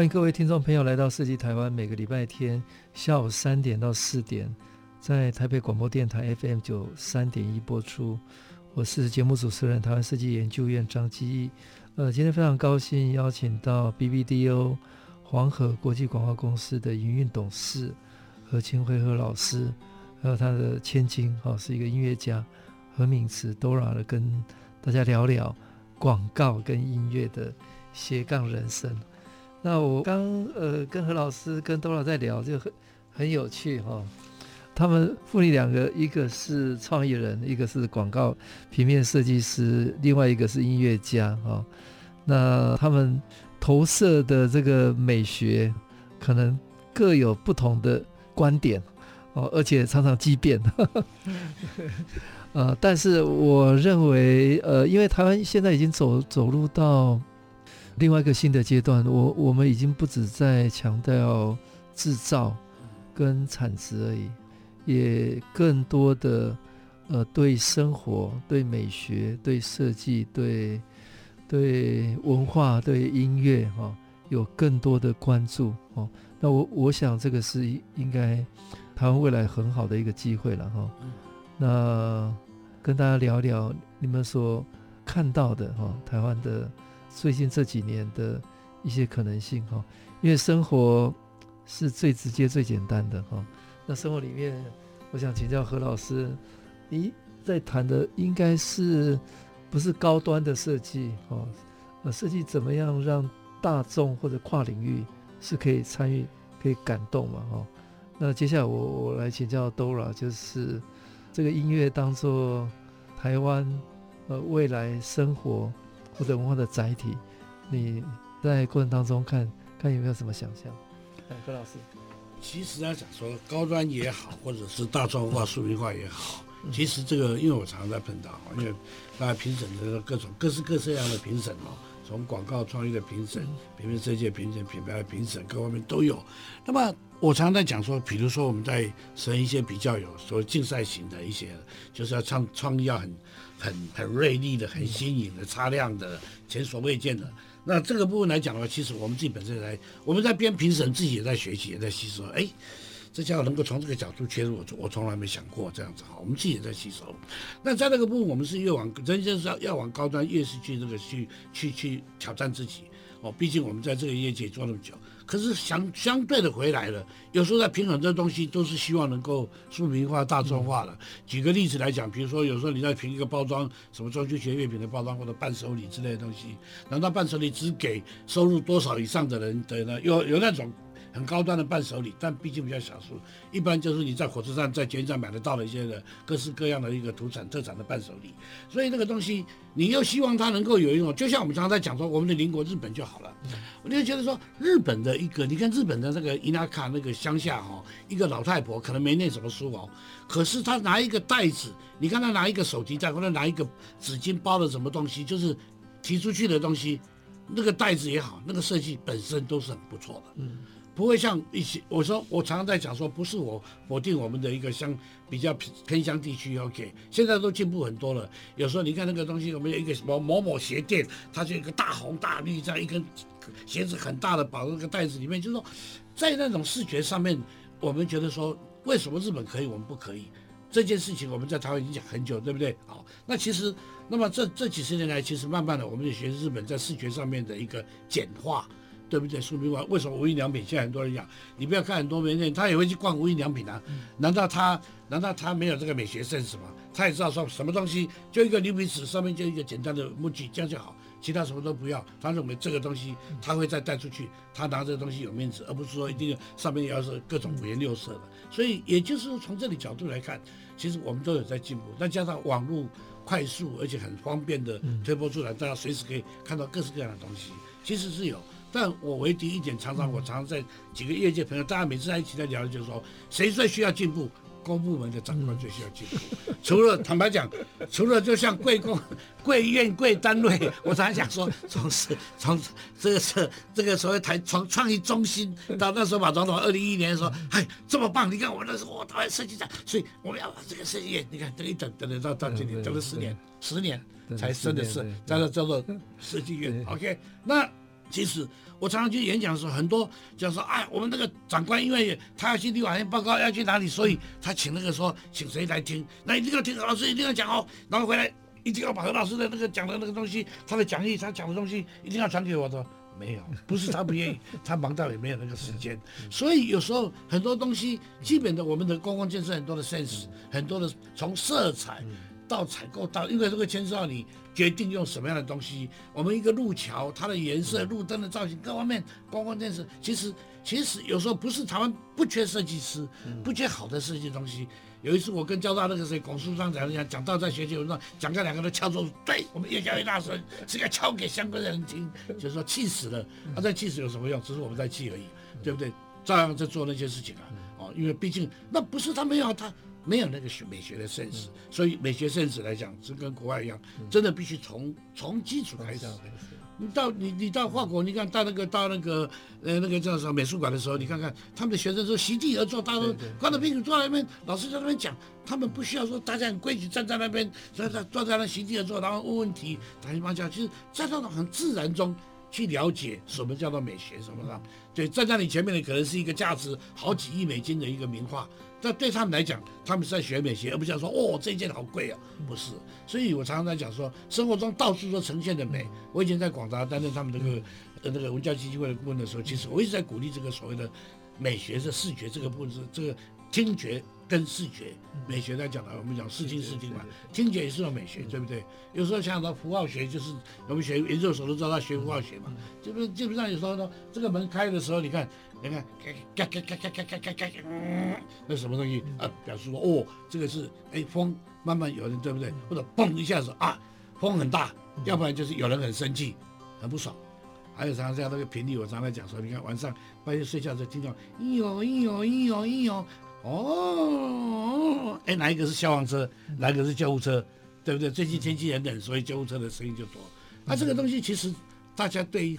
欢迎各位听众朋友来到设计台湾，每个礼拜天下午三点到四点，在台北广播电台 FM 九三点一播出。我是节目主持人台湾设计研究院张基义。呃，今天非常高兴邀请到 BBDO 黄河国际广告公司的营运董事何清辉何老师，还有他的千金哈、哦，是一个音乐家何敏慈 Dora 的，跟大家聊聊广告跟音乐的斜杠人生。那我刚呃跟何老师跟多老在聊，就很很有趣哈、哦。他们父女两个，一个是创意人，一个是广告平面设计师，另外一个是音乐家哈、哦。那他们投射的这个美学，可能各有不同的观点哦，而且常常激辩。(laughs) 呃，但是我认为，呃，因为台湾现在已经走走入到。另外一个新的阶段，我我们已经不止在强调制造跟产值而已，也更多的呃对生活、对美学、对设计、对对文化、对音乐哈、哦，有更多的关注哦。那我我想这个是应该台湾未来很好的一个机会了哈、哦。那跟大家聊聊你们所看到的哈、哦，台湾的。最近这几年的一些可能性哈，因为生活是最直接、最简单的哈。那生活里面，我想请教何老师，你在谈的应该是不是高端的设计哦？呃，设计怎么样让大众或者跨领域是可以参与、可以感动嘛？哈。那接下来我我来请教 Dora，就是这个音乐当做台湾呃未来生活。或者文化的载体，你在过程当中看看有没有什么想象？哎，何老师，其实要讲说高端也好，或者是大众化、庶民化也好，其实这个因为我常常在碰到，因为大家评审的各种各式各式样的评审哦，从广告创意的评审、平面设计的评审、品牌的评审，各方面都有。那么我常常在讲说，比如说我们在审一些比较有所谓竞赛型的一些，就是要创创意要很。很很锐利的、很新颖的、擦亮的、前所未见的。那这个部分来讲的话，其实我们自己本身来，我们在编评审，自己也在学习，也在吸收。哎，这家能够从这个角度切入，我我从来没想过这样子哈。我们自己也在吸收。那在那个部分，我们是越往人生是要要往高端，越是去这个去去去挑战自己哦。毕竟我们在这个业界做那么久。可是相相对的回来了，有时候在平衡这东西都是希望能够庶民化、大众化的。举个例子来讲，比如说有时候你在评一个包装，什么装修学月饼的包装或者伴手礼之类的东西，难道伴手礼只给收入多少以上的人的呢？有有那种。很高端的伴手礼，但毕竟比较少数。一般就是你在火车站、在捷运站买得到的一些的各式各样的一个土产特产的伴手礼。所以那个东西，你又希望它能够有用，就像我们常常在讲说，我们的邻国日本就好了。我就觉得说，日本的一个，你看日本的那个伊那卡那个乡下哈，一个老太婆可能没念什么书哦，可是她拿一个袋子，你看她拿一个手提袋或者拿一个纸巾包的什么东西，就是提出去的东西，那个袋子也好，那个设计本身都是很不错的。嗯。不会像一些我说，我常常在讲说，不是我否定我们的一个乡比较偏乡地区，OK，现在都进步很多了。有时候你看那个东西，我们有一个什么某某鞋店，它就一个大红大绿这样一根鞋子很大的绑在那个袋子里面，就是说在那种视觉上面，我们觉得说，为什么日本可以，我们不可以？这件事情我们在台湾已经讲很久，对不对？好，那其实那么这这几十年来，其实慢慢的我们也学日本在视觉上面的一个简化。对不对？庶民化为什么无印良品现在很多人讲？你不要看很多名店，他也会去逛无印良品啊。难道他难道他没有这个美学 sense 吗？他也知道说什么东西就一个牛皮纸上面就一个简单的木具这样就好，其他什么都不要。他认为这个东西他会再带出去，他拿这个东西有面子，而不是说一定要上面要是各种五颜六色的。所以也就是从这里角度来看，其实我们都有在进步。再加上网络。快速而且很方便的推波助澜，大家随时可以看到各式各样的东西。其实是有，但我唯一一点，常常我常常在几个业界朋友，大家每次在一起在聊，就是说谁最需要进步？公部门的长官最需要进步，(laughs) 除了坦白讲，除了就像贵公、贵院、贵单位，我常常讲说，从是 (laughs) 从这个是这个所谓台创创意中心到那时候马总统二零一一年说，哎，这么棒！你看我那时候我台湾设计长，所以我们要把这个设计业，你看这一等等等到到今年等了十年，十年才真的是叫做叫做设计院。OK，那。其实我常常去演讲的时候，很多就说：“哎，我们那个长官，因为他要去立法院报告，要去哪里，所以他请那个说，请谁来听？那一定要听何老师，一定要讲哦。然后回来一定要把何老师的那个讲的那个东西，他的讲义，他讲的东西一定要传给我的。没有，不是他不愿意，(laughs) 他忙到也没有那个时间。所以有时候很多东西，基本的我们的公共建设很多的 sense，很多的从色彩。”到采购到，因为这个牵涉到你决定用什么样的东西。我们一个路桥，它的颜色、路灯的造型，各方面光光电视，其实其实有时候不是台湾不缺设计师，不缺好的设计东西。有一次我跟交大那个谁龚书章讲讲讲到在学习文章讲个两个人敲桌子，对我们越敲越大声，是要敲给相关的人听，就是说气死了。他在气死有什么用？只是我们在气而已，对不对？照样在做那些事情啊。哦，因为毕竟那不是他没有他。没有那个学美学的 sense，所以美学 sense 来讲是跟国外一样，真的必须从从基础开始。你到你你到法国，你看到那个到那个呃那个叫什么美术馆的时候，你看看他们的学生说席地而坐，大家都光着屁股坐在那边，老师在那边讲，他们不需要说大家很规矩站在那边，站在坐在那席地而坐，然后问问题，打情骂俏，其实在那种很自然中去了解什么叫做美学，什么的。对，站在你前面的可能是一个价值好几亿美金的一个名画。但对他们来讲，他们是在学美学，而不是说哦，这件好贵啊，不是。所以我常常在讲说，生活中到处都呈现的美。我以前在广达担任他们这个呃那个文教基金会的顾问的时候，其实我一直在鼓励这个所谓的美学的视觉这个部分，是这个听觉跟视觉美学来讲的，我们讲视听视听嘛，听觉也是种美学，对不对？有时候想到符号学，就是我们学研究所都知道他学符号学嘛，基本基本上有时候呢，这个门开的时候，你看。你看，嘎嘎嘎嘎嘎嘎嘎嘎，嗯，那什么东西啊？表示说，哦，这个是哎风慢慢有人对不对？或者嘣一下子啊，风很大，要不然就是有人很生气，很不爽。还有常常这样那个频率，我常常讲说，你看晚上半夜睡觉的时候听到咿哟咿哟咿哟咿哟，哦，哎哪一个是消防车，哪一个是救护车，对不对？最近天气很冷，所以救护车的声音就多。那这个东西其实大家对于。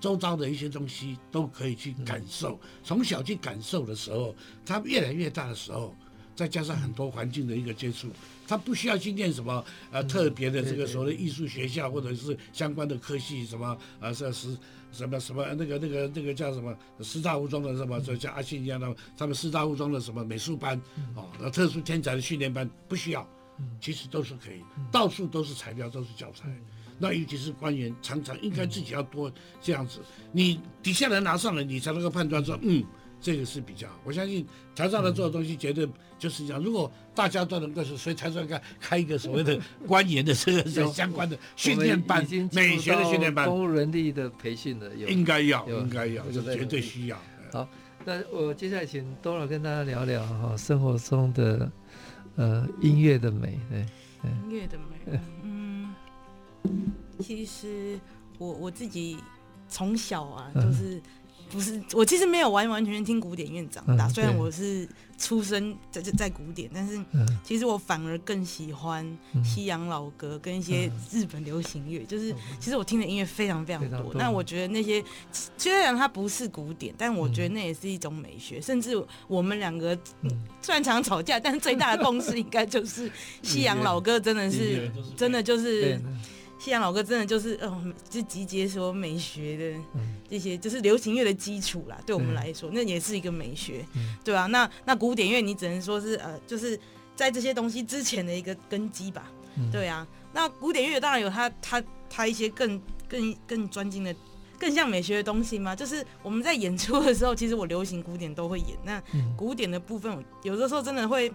周遭的一些东西都可以去感受，从小去感受的时候，他越来越大的时候，再加上很多环境的一个接触，他不需要去念什么呃特别的这个所谓的艺术学校或者是相关的科系什么呃是是什么什么那个那个那个叫什么师大附中的什么，就像阿信一样的，他们师大附中的什么美术班哦，那特殊天才的训练班不需要，其实都是可以，到处都是材料，都是教材。那尤其是官员，常常应该自己要多这样子，你底下人拿上来，你才能够判断说，嗯，这个是比较。我相信台上的做的东西绝对就是这样。如果大家都能够是，所以台上开开一个所谓的 (laughs) 官员的这个相关的训练班，美学的训练班，公务人力的培训的，应该要，应该要，这绝对需要。好，那我接下来请 Dora 跟大家聊聊哈，生活中的呃音乐的美，对，音乐的美。其实我我自己从小啊，就是不是我其实没有完完全全听古典乐长大，虽然我是出生在在在古典，但是其实我反而更喜欢西洋老歌跟一些日本流行乐，就是其实我听的音乐非常非常多。那我觉得那些虽然它不是古典，但我觉得那也是一种美学。甚至我们两个虽然常常吵架，但是最大的共识应该就是 (laughs) 西洋老歌真的是真的就是。西洋老歌真的就是，哦，就集结所有美学的这些，就是流行乐的基础啦。对我们来说，那也是一个美学，对吧？那那古典乐，你只能说是，呃，就是在这些东西之前的一个根基吧，对啊。那古典乐当然有它它它一些更更更专精的、更像美学的东西嘛。就是我们在演出的时候，其实我流行古典都会演。那古典的部分，有的时候真的会。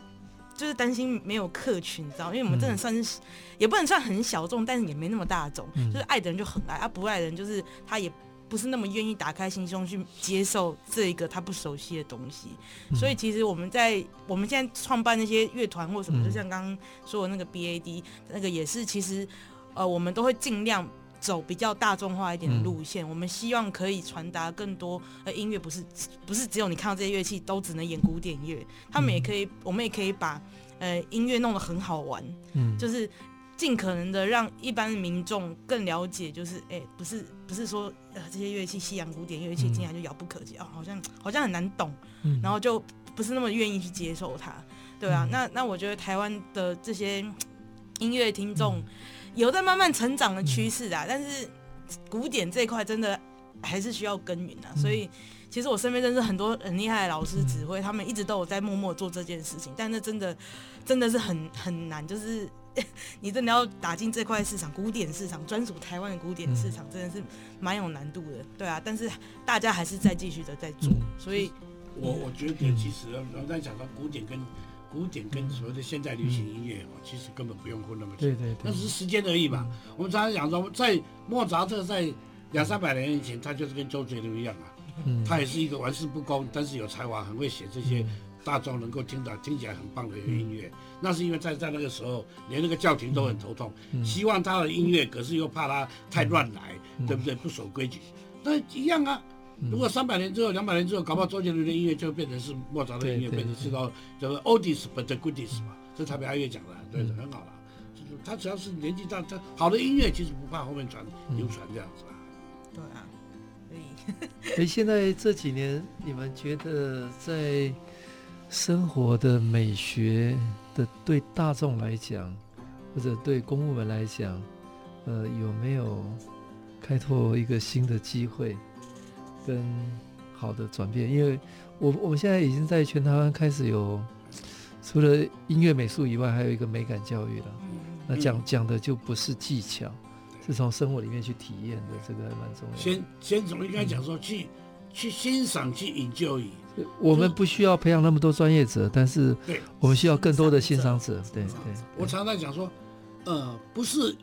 就是担心没有客群，你知道，因为我们真的算是，也不能算很小众，但是也没那么大众。就是爱的人就很爱，啊不爱的人就是他也不是那么愿意打开心胸去接受这一个他不熟悉的东西。所以其实我们在我们现在创办那些乐团或什么，就像刚刚说的那个 BAD，那个也是其实呃我们都会尽量。走比较大众化一点的路线，嗯、我们希望可以传达更多。呃，音乐不是不是只有你看到这些乐器都只能演古典乐，他们也可以，嗯、我们也可以把呃音乐弄得很好玩，嗯，就是尽可能的让一般民众更了解，就是哎、欸，不是不是说呃这些乐器西洋古典乐器竟然就遥不可及啊，好像好像很难懂，嗯、然后就不是那么愿意去接受它，对啊，嗯、那那我觉得台湾的这些音乐听众。嗯有在慢慢成长的趋势啊，但是古典这一块真的还是需要耕耘啊。所以其实我身边认识很多很厉害的老师指挥，他们一直都有在默默做这件事情。但那真的真的是很很难，就是 (laughs) 你真的要打进这块市场，古典市场专属台湾的古典市场，真的是蛮有难度的。对啊，但是大家还是在继续的在做。所以我我觉得其实我们在讲到古典跟。古典跟所谓的现代流行音乐哦，嗯、其实根本不用混那么久。对对对，那只是时间而已嘛。嗯、我们常常讲说，在莫扎特在两三百年以前，他就是跟周杰伦一样啊，嗯、他也是一个玩世不恭，但是有才华，很会写这些大众能够听到、听起来很棒的音乐。嗯、那是因为在在那个时候，连那个教廷都很头痛，嗯、希望他的音乐，可是又怕他太乱来，嗯、对不对？不守规矩，那一样啊。如果三百年之后、两百年之后，搞不好周杰伦的音乐就变成是莫扎特的音乐，变成是到叫做 oldies but the goodies 嘛，这台北爱乐讲的，对的，很好了。他只要是年纪大，他好的音乐其实不怕后面传流传这样子啊。对啊，所以。(laughs) 所以现在这几年，你们觉得在生活的美学的对大众来讲，或者对公务们来讲，呃，有没有开拓一个新的机会？跟好的转变，因为我我们现在已经在全台湾开始有，除了音乐美术以外，还有一个美感教育了。那讲讲的就不是技巧，是从生活里面去体验的，这个还蛮重要。先先从应该讲说去去欣赏去引就以。我们不需要培养那么多专业者，但是我们需要更多的欣赏者。对对。我常常讲说，呃，不是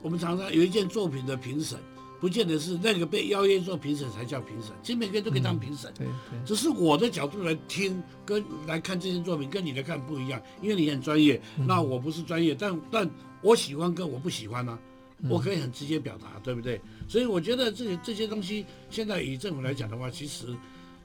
我们常常有一件作品的评审。不见得是那个被邀约做评审才叫评审，其实每个人都可以当评审。对对，只是我的角度来听跟来看这件作品，跟你来看不一样，因为你很专业，那我不是专业，但但我喜欢跟我不喜欢呢、啊，我可以很直接表达，对不对？所以我觉得这些这些东西，现在以政府来讲的话，其实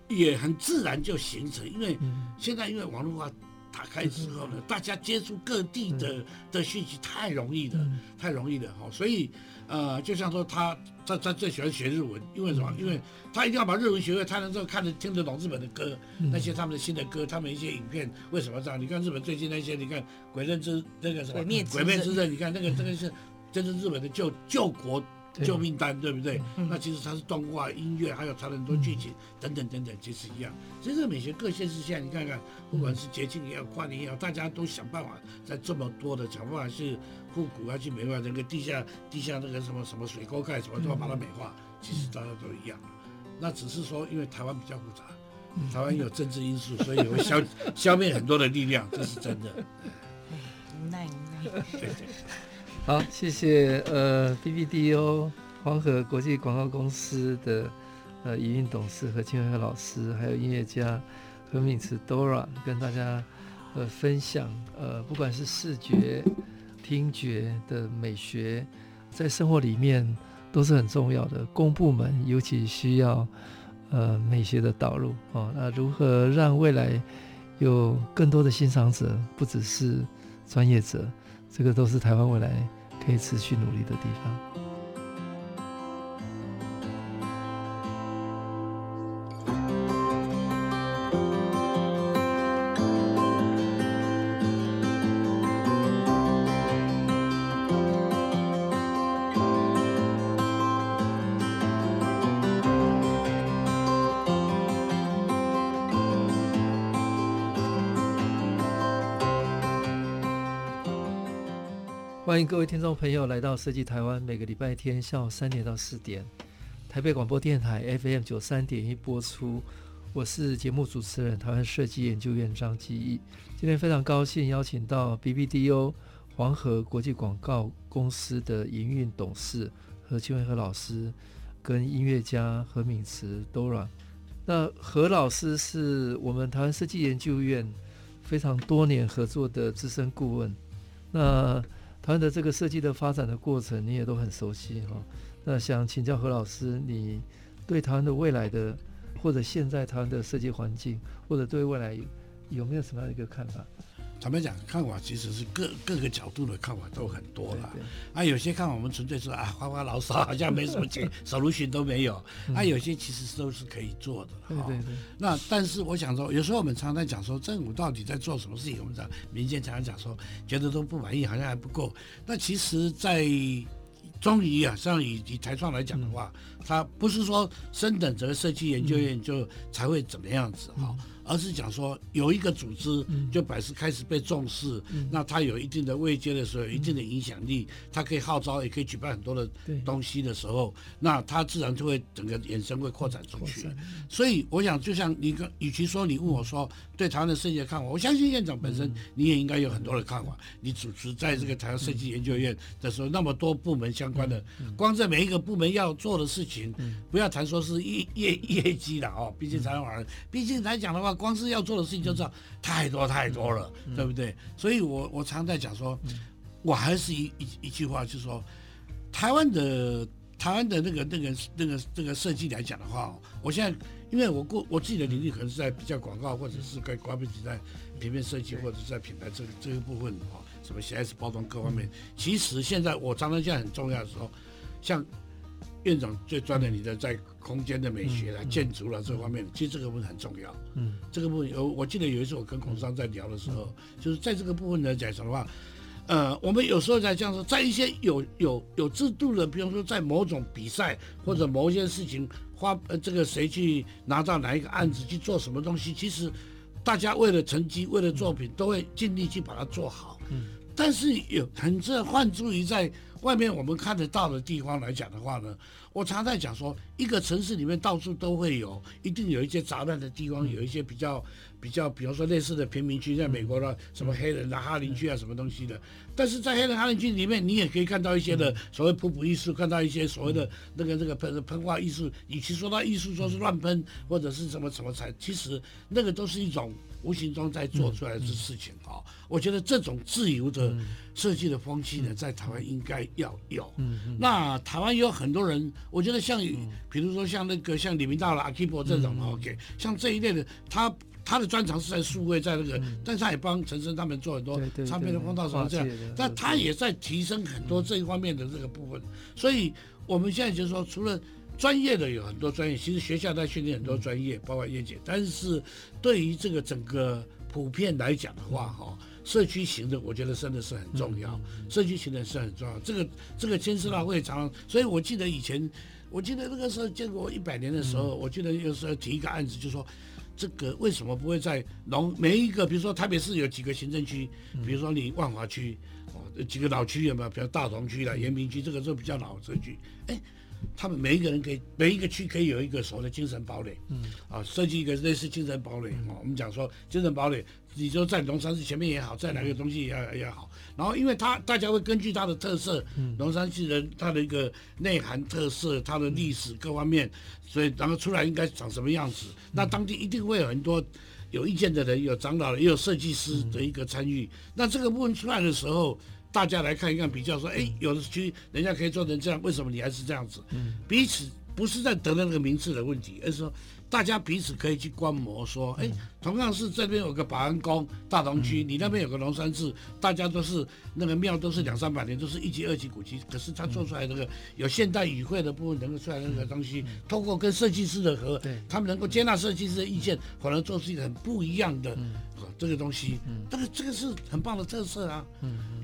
也很自然就形成，因为现在因为网络化打开之后呢，大家接触各地的的讯息太容易了，太容易了哈，所以。呃，就像说他他他最喜欢学日文，因为什么？因为他一定要把日文学会，他能够看得听得懂日本的歌，那些他们的新的歌，他们一些影片，为什么这样？你看日本最近那些，你看《鬼刃之》那个什么《鬼灭之刃》，你看那个这个是，真是日本的救救国。救命单，对不对？嗯、那其实它是动画、音乐，还有它的很多剧情等等等等，其实一样。其实这个美学各县市现在你看看，不管是节庆也好，跨年也好，大家都想办法在这么多的想办法去复古啊，去美化那个地下地下那个什么什么水沟盖什么，都要把它美化。其实大家都一样。那只是说，因为台湾比较复杂，台湾有政治因素，所以会消 (laughs) 消灭很多的力量，这是真的。无奈无奈。对对。(laughs) 好，谢谢呃 BBDO 黄河国际广告公司的呃营运董事何清慧老师，还有音乐家何敏慈 Dora 跟大家呃分享呃不管是视觉、听觉的美学，在生活里面都是很重要的。公部门尤其需要呃美学的导入哦。那如何让未来有更多的欣赏者，不只是专业者？这个都是台湾未来可以持续努力的地方。欢迎各位听众朋友来到设计台湾，每个礼拜天下午三点到四点，台北广播电台 FM 九三点一播出。我是节目主持人，台湾设计研究院张基义。今天非常高兴邀请到 BBDO 黄河国际广告公司的营运董事何清慧何老师，跟音乐家何敏慈 Dora。那何老师是我们台湾设计研究院非常多年合作的资深顾问。那台湾的这个设计的发展的过程，你也都很熟悉哈。那想请教何老师，你对台湾的未来的，或者现在台湾的设计环境，或者对未来有没有什么样的一个看法？坦白讲，看法其实是各各个角度的看法都很多了。啊，有些看法我们纯粹说啊，发发牢骚，好像没什么钱，solution 都没有。啊，有些其实都是可以做的。对对对。那但是我想说，有时候我们常常讲说，政府到底在做什么事情？我们讲民间常常讲说，觉得都不满意，好像还不够。那其实，在中医啊，像以以台创来讲的话，它不是说升等这个设计研究院就才会怎么样子哈。而是讲说有一个组织就百事开始被重视，嗯、那它有一定的位阶的时候，有一定的影响力，它、嗯、可以号召，也可以举办很多的东西的时候，那它自然就会整个衍生会扩展出去。所以我想，就像你跟，与其说你问我说对台湾的设计的看法，我相信院长本身你也应该有很多的看法。你主持在这个台湾设计研究院的时候，那么多部门相关的，光在每一个部门要做的事情，不要谈说是业业业绩了哦，毕竟台湾玩意儿，毕竟来讲的话。光是要做的事情就知道太多太多了，嗯、对不对？所以我我常在讲说，嗯、我还是一一一句话，就是说，台湾的台湾的那个那个那个那个设计来讲的话，我现在因为我过我自己的领域可能是在比较广告或者是在关闭在平面设计或者是在品牌这个这个部分哦，什么 CS 包装各方面，其实现在我常常讲很重要的时候，像。院长最专的，你的在空间的美学啦、建筑啦这方面，其实这个部分很重要。嗯，这个部分有，我记得有一次我跟孔商在聊的时候，就是在这个部分来讲的话，呃，我们有时候在这样说，在一些有有有制度的，比方说在某种比赛或者某一件事情花呃这个谁去拿到哪一个案子去做什么东西，其实大家为了成绩、为了作品，都会尽力去把它做好。嗯，但是有很这换诸于在。外面我们看得到的地方来讲的话呢，我常在讲说，一个城市里面到处都会有，一定有一些杂乱的地方，有一些比较比较，比方说类似的贫民区，在美国的什么黑人啊、哈林区啊什么东西的。但是在黑人哈林区里面，你也可以看到一些的所谓普普艺术，看到一些所谓的那个那个喷喷画艺术。与其说它艺术，说是乱喷或者是什么什么才，其实那个都是一种。无形中在做出来的事情啊，嗯嗯、我觉得这种自由的设计的风气呢，嗯、在台湾应该要有。那台湾有很多人，我觉得像，嗯、比如说像那个像李明道了、阿基伯这种、嗯、OK，像这一类的，他他的专长是在数位，在那个，嗯、但是他也帮陈升他们做很多唱片的封套什么这样，但他也在提升很多这一方面的这个部分。所以我们现在就是说，除了专业的有很多专业，其实学校在训练很多专业，包括业界。但是对于这个整个普遍来讲的话，哈，社区型的，我觉得真的是很重要。社区型的是很重要。这个这个牵涉到会常，所以我记得以前，我记得那个时候建国一百年的时候，我记得有时候提一个案子，就说这个为什么不会在农每一个，比如说台北市有几个行政区，比如说你万华区，哦，几个老区有没有？比如大同区啦、延平区，这个是比较老的社区，哎。他们每一个人可以，每一个区可以有一个所谓的精神堡垒，嗯，啊，设计一个类似精神堡垒啊。嗯、我们讲说精神堡垒，你说在龙山寺前面也好，在哪个东西也要也好。然后，因为它大家会根据它的特色，嗯，龙山寺人它的一个内涵特色，它的历史各方面，所以然后出来应该长什么样子。嗯、那当地一定会有很多有意见的人，有长老，也有设计师的一个参与。嗯、那这个部分出来的时候。大家来看一看，比较说，哎，有的区人家可以做成这样，为什么你还是这样子？嗯，彼此不是在得到那个名次的问题，而是说大家彼此可以去观摩，说，哎，同样是这边有个保安宫，大同区，你那边有个龙山寺，大家都是那个庙都是两三百年，都是一级、二级古迹，可是他做出来那个有现代语汇的部分，能够出来那个东西，通过跟设计师的合，他们能够接纳设计师的意见，可能做出一个很不一样的这个东西，这个这个是很棒的特色啊。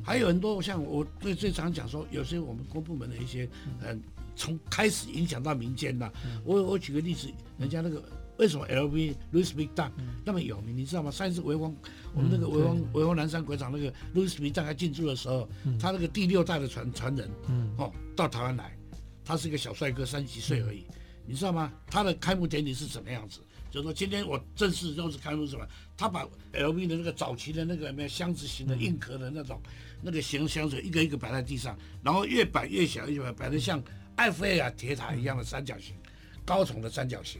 还有很多像我最最常讲说，有些我们公部门的一些，嗯，从开始影响到民间的。我我举个例子，人家那个为什么 LV Louis Vuitton 那么有名，你知道吗？上一次潍坊，我们那个潍坊潍坊南山广场那个 Louis Vuitton 还进驻的时候，他那个第六代的传传人，哦，到台湾来，他是一个小帅哥，三十几岁而已，你知道吗？他的开幕典礼是什么样子？就是说，今天我正式正式开幕什么？他把 LV 的那个早期的那个有没有箱子型的硬壳的那种那个型香水一个一个摆在地上，然后越摆越小，越摆摆得像埃菲尔铁塔一样的三角形，高耸的三角形，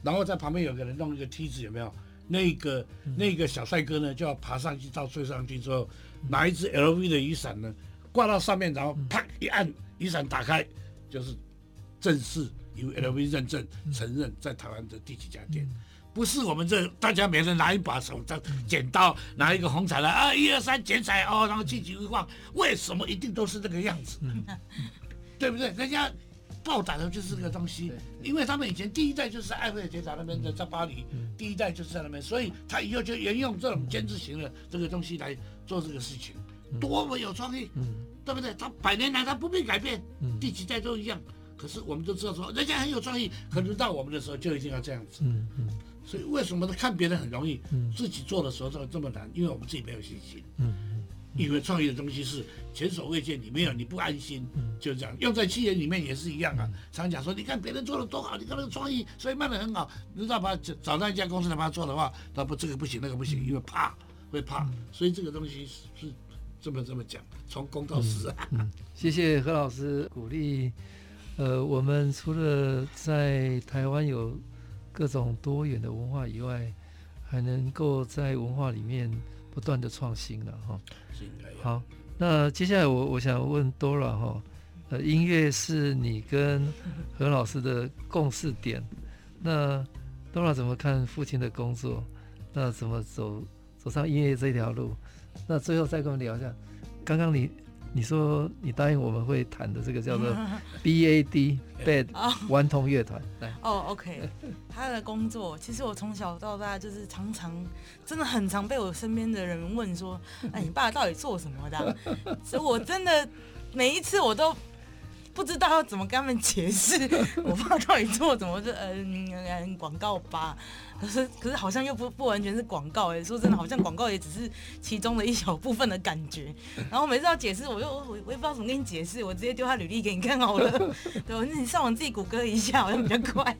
然后在旁边有个人弄一个梯子，有没有？那个那个小帅哥呢，就要爬上去到最上去之后，拿一只 LV 的雨伞呢挂到上面，然后啪一按，雨伞打开，就是正式由 LV 认证承认在台湾的第几家店。不是我们这大家每人拿一把手刀、剪刀，拿一个红彩来啊，一二三剪彩哦，然后进去一晃，为什么一定都是这个样子？对不对？人家暴打的就是这个东西，因为他们以前第一代就是艾菲尔铁塔那边的，在巴黎，第一代就是在那边，所以他以后就沿用这种尖字形的这个东西来做这个事情，多么有创意，对不对？他百年来他不必改变，第几代都一样。可是我们都知道说，人家很有创意，可能到我们的时候就一定要这样子。嗯嗯所以为什么看别人很容易，自己做的时候这么这么难？因为我们自己没有信心。嗯嗯。因为创意的东西是前所未见，你没有你不安心，就这样。用在企业里面也是一样啊。常讲说，你看别人做的多好，你看那个创意，所以卖的很好。你知道吧？找到一家公司来帮他做的话，他不这个不行，那个不行，因为怕会怕。所以这个东西是是这么这么讲，从公到私啊。嗯。(laughs) 谢谢何老师鼓励。呃，我们除了在台湾有。各种多元的文化以外，还能够在文化里面不断的创新了哈。好，那接下来我我想问 Dora 哈，呃，音乐是你跟何老师的共识点，(laughs) 那 Dora 怎么看父亲的工作？那怎么走走上音乐这条路？那最后再跟我们聊一下，刚刚你。你说你答应我们会谈的这个叫做 (laughs) B A D Bad 顽童乐团，来哦，OK，他的工作其实我从小到大就是常常真的很常被我身边的人问说，哎，你爸到底做什么的？所以我真的每一次我都不知道要怎么跟他们解释，(laughs) 我爸到底做怎么？是嗯，广告吧。可是，可是好像又不不完全是广告哎，说真的，好像广告也只是其中的一小部分的感觉。然后每次要解释，我又我我也不知道怎么跟你解释，我直接丢他履历给你看好了。(laughs) 对，那你上网自己谷歌一下，好像比较快。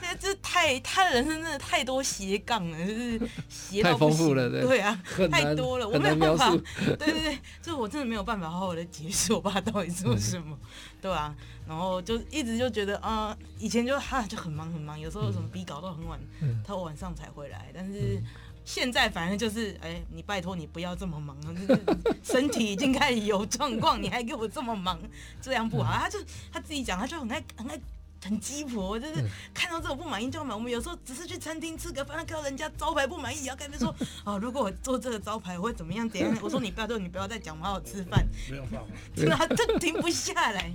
这这太他的人生真的太多斜杠了，就是斜到不行。太丰富了，对。对啊，太多了，我没有办法。(laughs) 对对对，就我真的没有办法好好的解释我爸到底做什么，对啊。然后就一直就觉得啊、呃，以前就他就很忙很忙，有时候什么笔稿到很晚，嗯、他晚上才回来。但是现在反正就是，哎，你拜托你不要这么忙，(laughs) 就是身体已经开始有状况，你还给我这么忙，这样不好。他就他自己讲，他就很爱很爱。很鸡婆，就是看到这个不满意就要买。我们有时候只是去餐厅吃个饭，看到人家招牌不满意，也要跟他说：“ (laughs) 哦，如果我做这个招牌我会怎么样？”点我说：“你不要，你不要再讲，我好好吃饭。”没有 (laughs) 他真停不下来。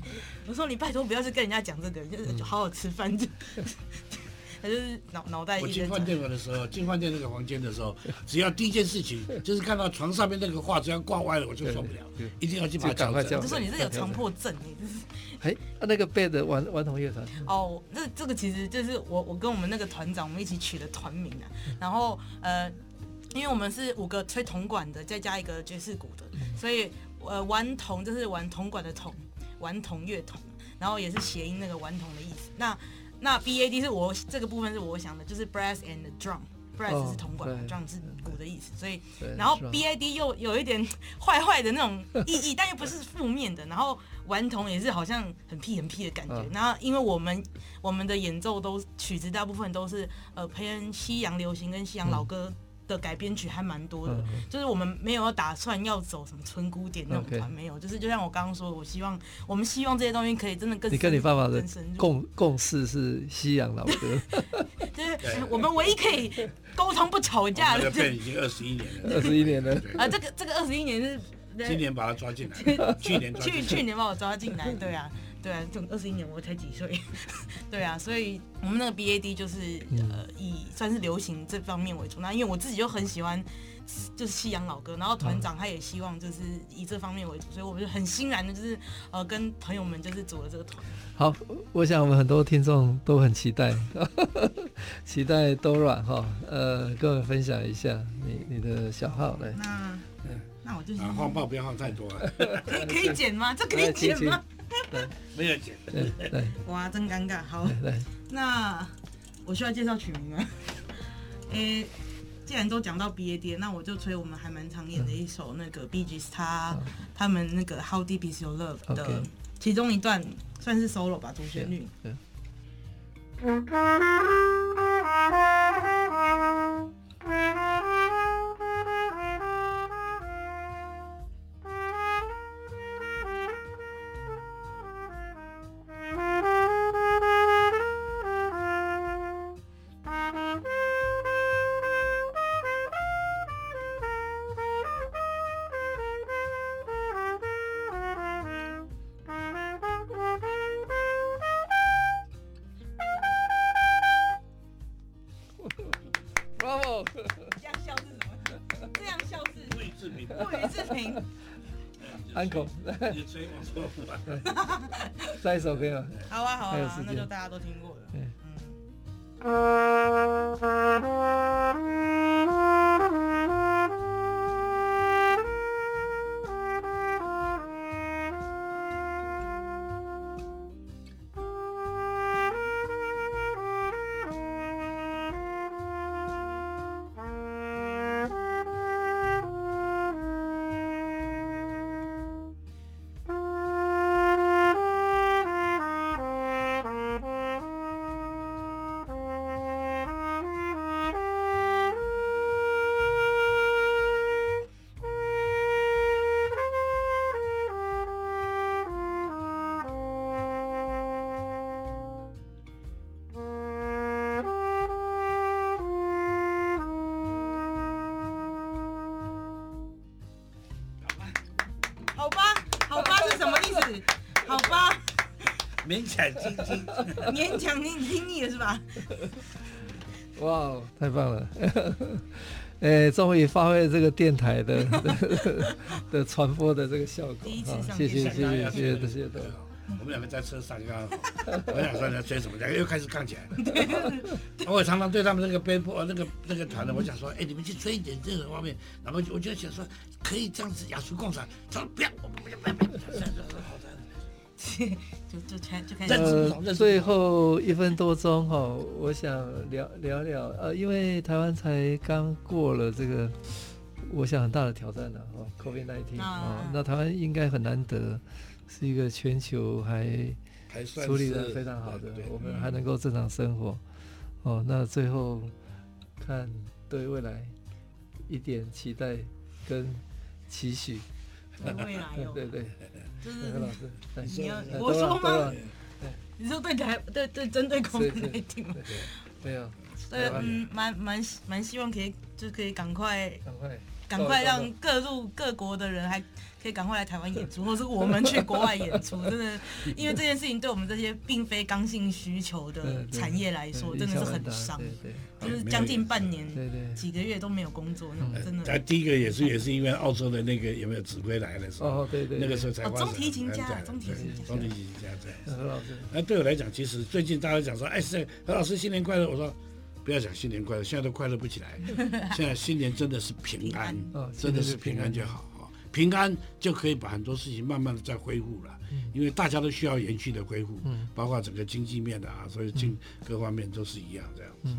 我说：“你拜托不要去跟人家讲这个，就是好好吃饭。”就他就是脑脑袋。我进饭店的时候，进饭店那个房间的时候，只要第一件事情就是看到床上面那个画只要挂歪了，我就受不了，一定要去把它调整。就说你这有强迫症，你这是。哎，那个 Bad 顽顽童乐团哦，这这个其实就是我我跟我们那个团长我们一起取的团名啊。然后呃，因为我们是五个吹铜管的，再加一个爵士鼓的，所以呃顽童就是玩铜管的铜，顽童乐团，然后也是谐音那个顽童的意思。那那 B A D 是我这个部分是我想的，就是 Brass and Drum。brass 是铜管，drum 是鼓的意思，所以然后 B A D 又有一点 (laughs) 坏坏的那种意义，但又不是负面的。然后顽童也是好像很屁很屁的感觉。然后因为我们我们的演奏都曲子大部分都是呃偏西洋流行跟西洋老歌。的改编曲还蛮多的，嗯、就是我们没有打算要走什么纯古典那种团，没有，嗯、就是就像我刚刚说，我希望我们希望这些东西可以真的更。你跟你爸爸的共共识是西洋老歌，(laughs) 就是我们唯一可以沟通不吵架的。这已经二十一年了，二十一年了。啊，这个这个二十一年是今年把他抓进来，去年去去年把我抓进来，对啊。对啊，这二十一年我才几岁，(laughs) 对啊，所以我们那个 B A D 就是呃以算是流行这方面为主。那因为我自己就很喜欢就是西洋老歌，然后团长他也希望就是以这方面为主，所以我们就很欣然的就是呃跟朋友们就是组了这个团。好，我想我们很多听众都很期待，(laughs) 期待 Dora 哈，呃，跟我们分享一下你你的小号来。那那我就啊放爆不要放太多了，可 (laughs) 以可以剪吗？这可以剪吗？对，没有剪。对，哇，真尴尬。好，那我需要介绍曲名吗？(laughs) 诶，既然都讲到 B A D，那我就吹我们还蛮常演的一首那个 Bee Gees 他他们那个 How Deep Is Your Love 的其中一段算是 solo 吧，主旋律。对。(laughs) 这样笑是什么？这样笑是不予置评。不予置评。(laughs) 安可，你吹我说，再一首可以吗？好啊，好啊，还有时间那就大家都听过了。对 (laughs) 勉强听听。勉强你听腻了是吧？哇哦，太棒了！(laughs) 哎，终于发挥了这个电台的的 (laughs) 的传播的这个效果第一次谢谢谢谢谢谢谢谢的。我们两个在车上刚刚好，我想说你要追什么，两个又开始杠起来了。我常常对他们那个背部那个那个团的，我想说，哎，你们去追一点这种方面，然后我就想说，可以这样子雅俗共赏。他说不要，我不要，不要，不要，这样子好的。就就开就开始。呃，最后一分多钟哈，我想聊聊聊呃，因为台湾才刚过了这个，我想很大的挑战了哈，COVID-19 啊啊，那台湾应该很难得是一个全球还还处理的非常好的，我们还能够正常生活哦。那最后看对未来一点期待跟期许，对未来有，对对，就是老师，哎你要哎我说吗？你说对台对对针对 COVID-19 吗？没有，对，嗯，蛮蛮蛮希望可以就可以赶快赶快。赶快让各路各国的人还可以赶快来台湾演出，或是我们去国外演出，(laughs) 真的，因为这件事情对我们这些并非刚性需求的产业来说，真的是很伤，对就是将近半年，对对，几个月都没有工作那种，真的。他第一个也是也是因为澳洲的那个有没有指挥来的时候，哦对对，那个时候才发中提琴家，中提琴家，中提琴家对。何老师，那对我来讲，其实最近大家讲说，哎，是何老师新年快乐，我说。不要讲新年快乐，现在都快乐不起来。(laughs) 现在新年真的是平安，真的是平安就好哈。平安就可以把很多事情慢慢的再恢复了，因为大家都需要延续的恢复，包括整个经济面的啊，所以经各方面都是一样这样子。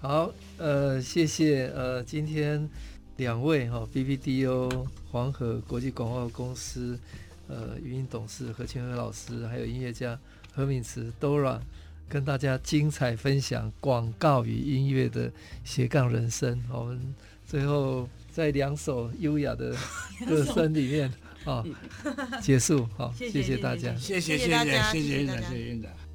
好，呃，谢谢，呃，今天两位哈，BBDO 黄河国际广告公司呃语音董事何清和老师，还有音乐家何敏慈 Dora。跟大家精彩分享广告与音乐的斜杠人生。我们最后在两首优雅的 (laughs) 歌声里面啊 (laughs) 结束。好，谢谢大家，谢谢谢谢谢谢院长，谢谢院长。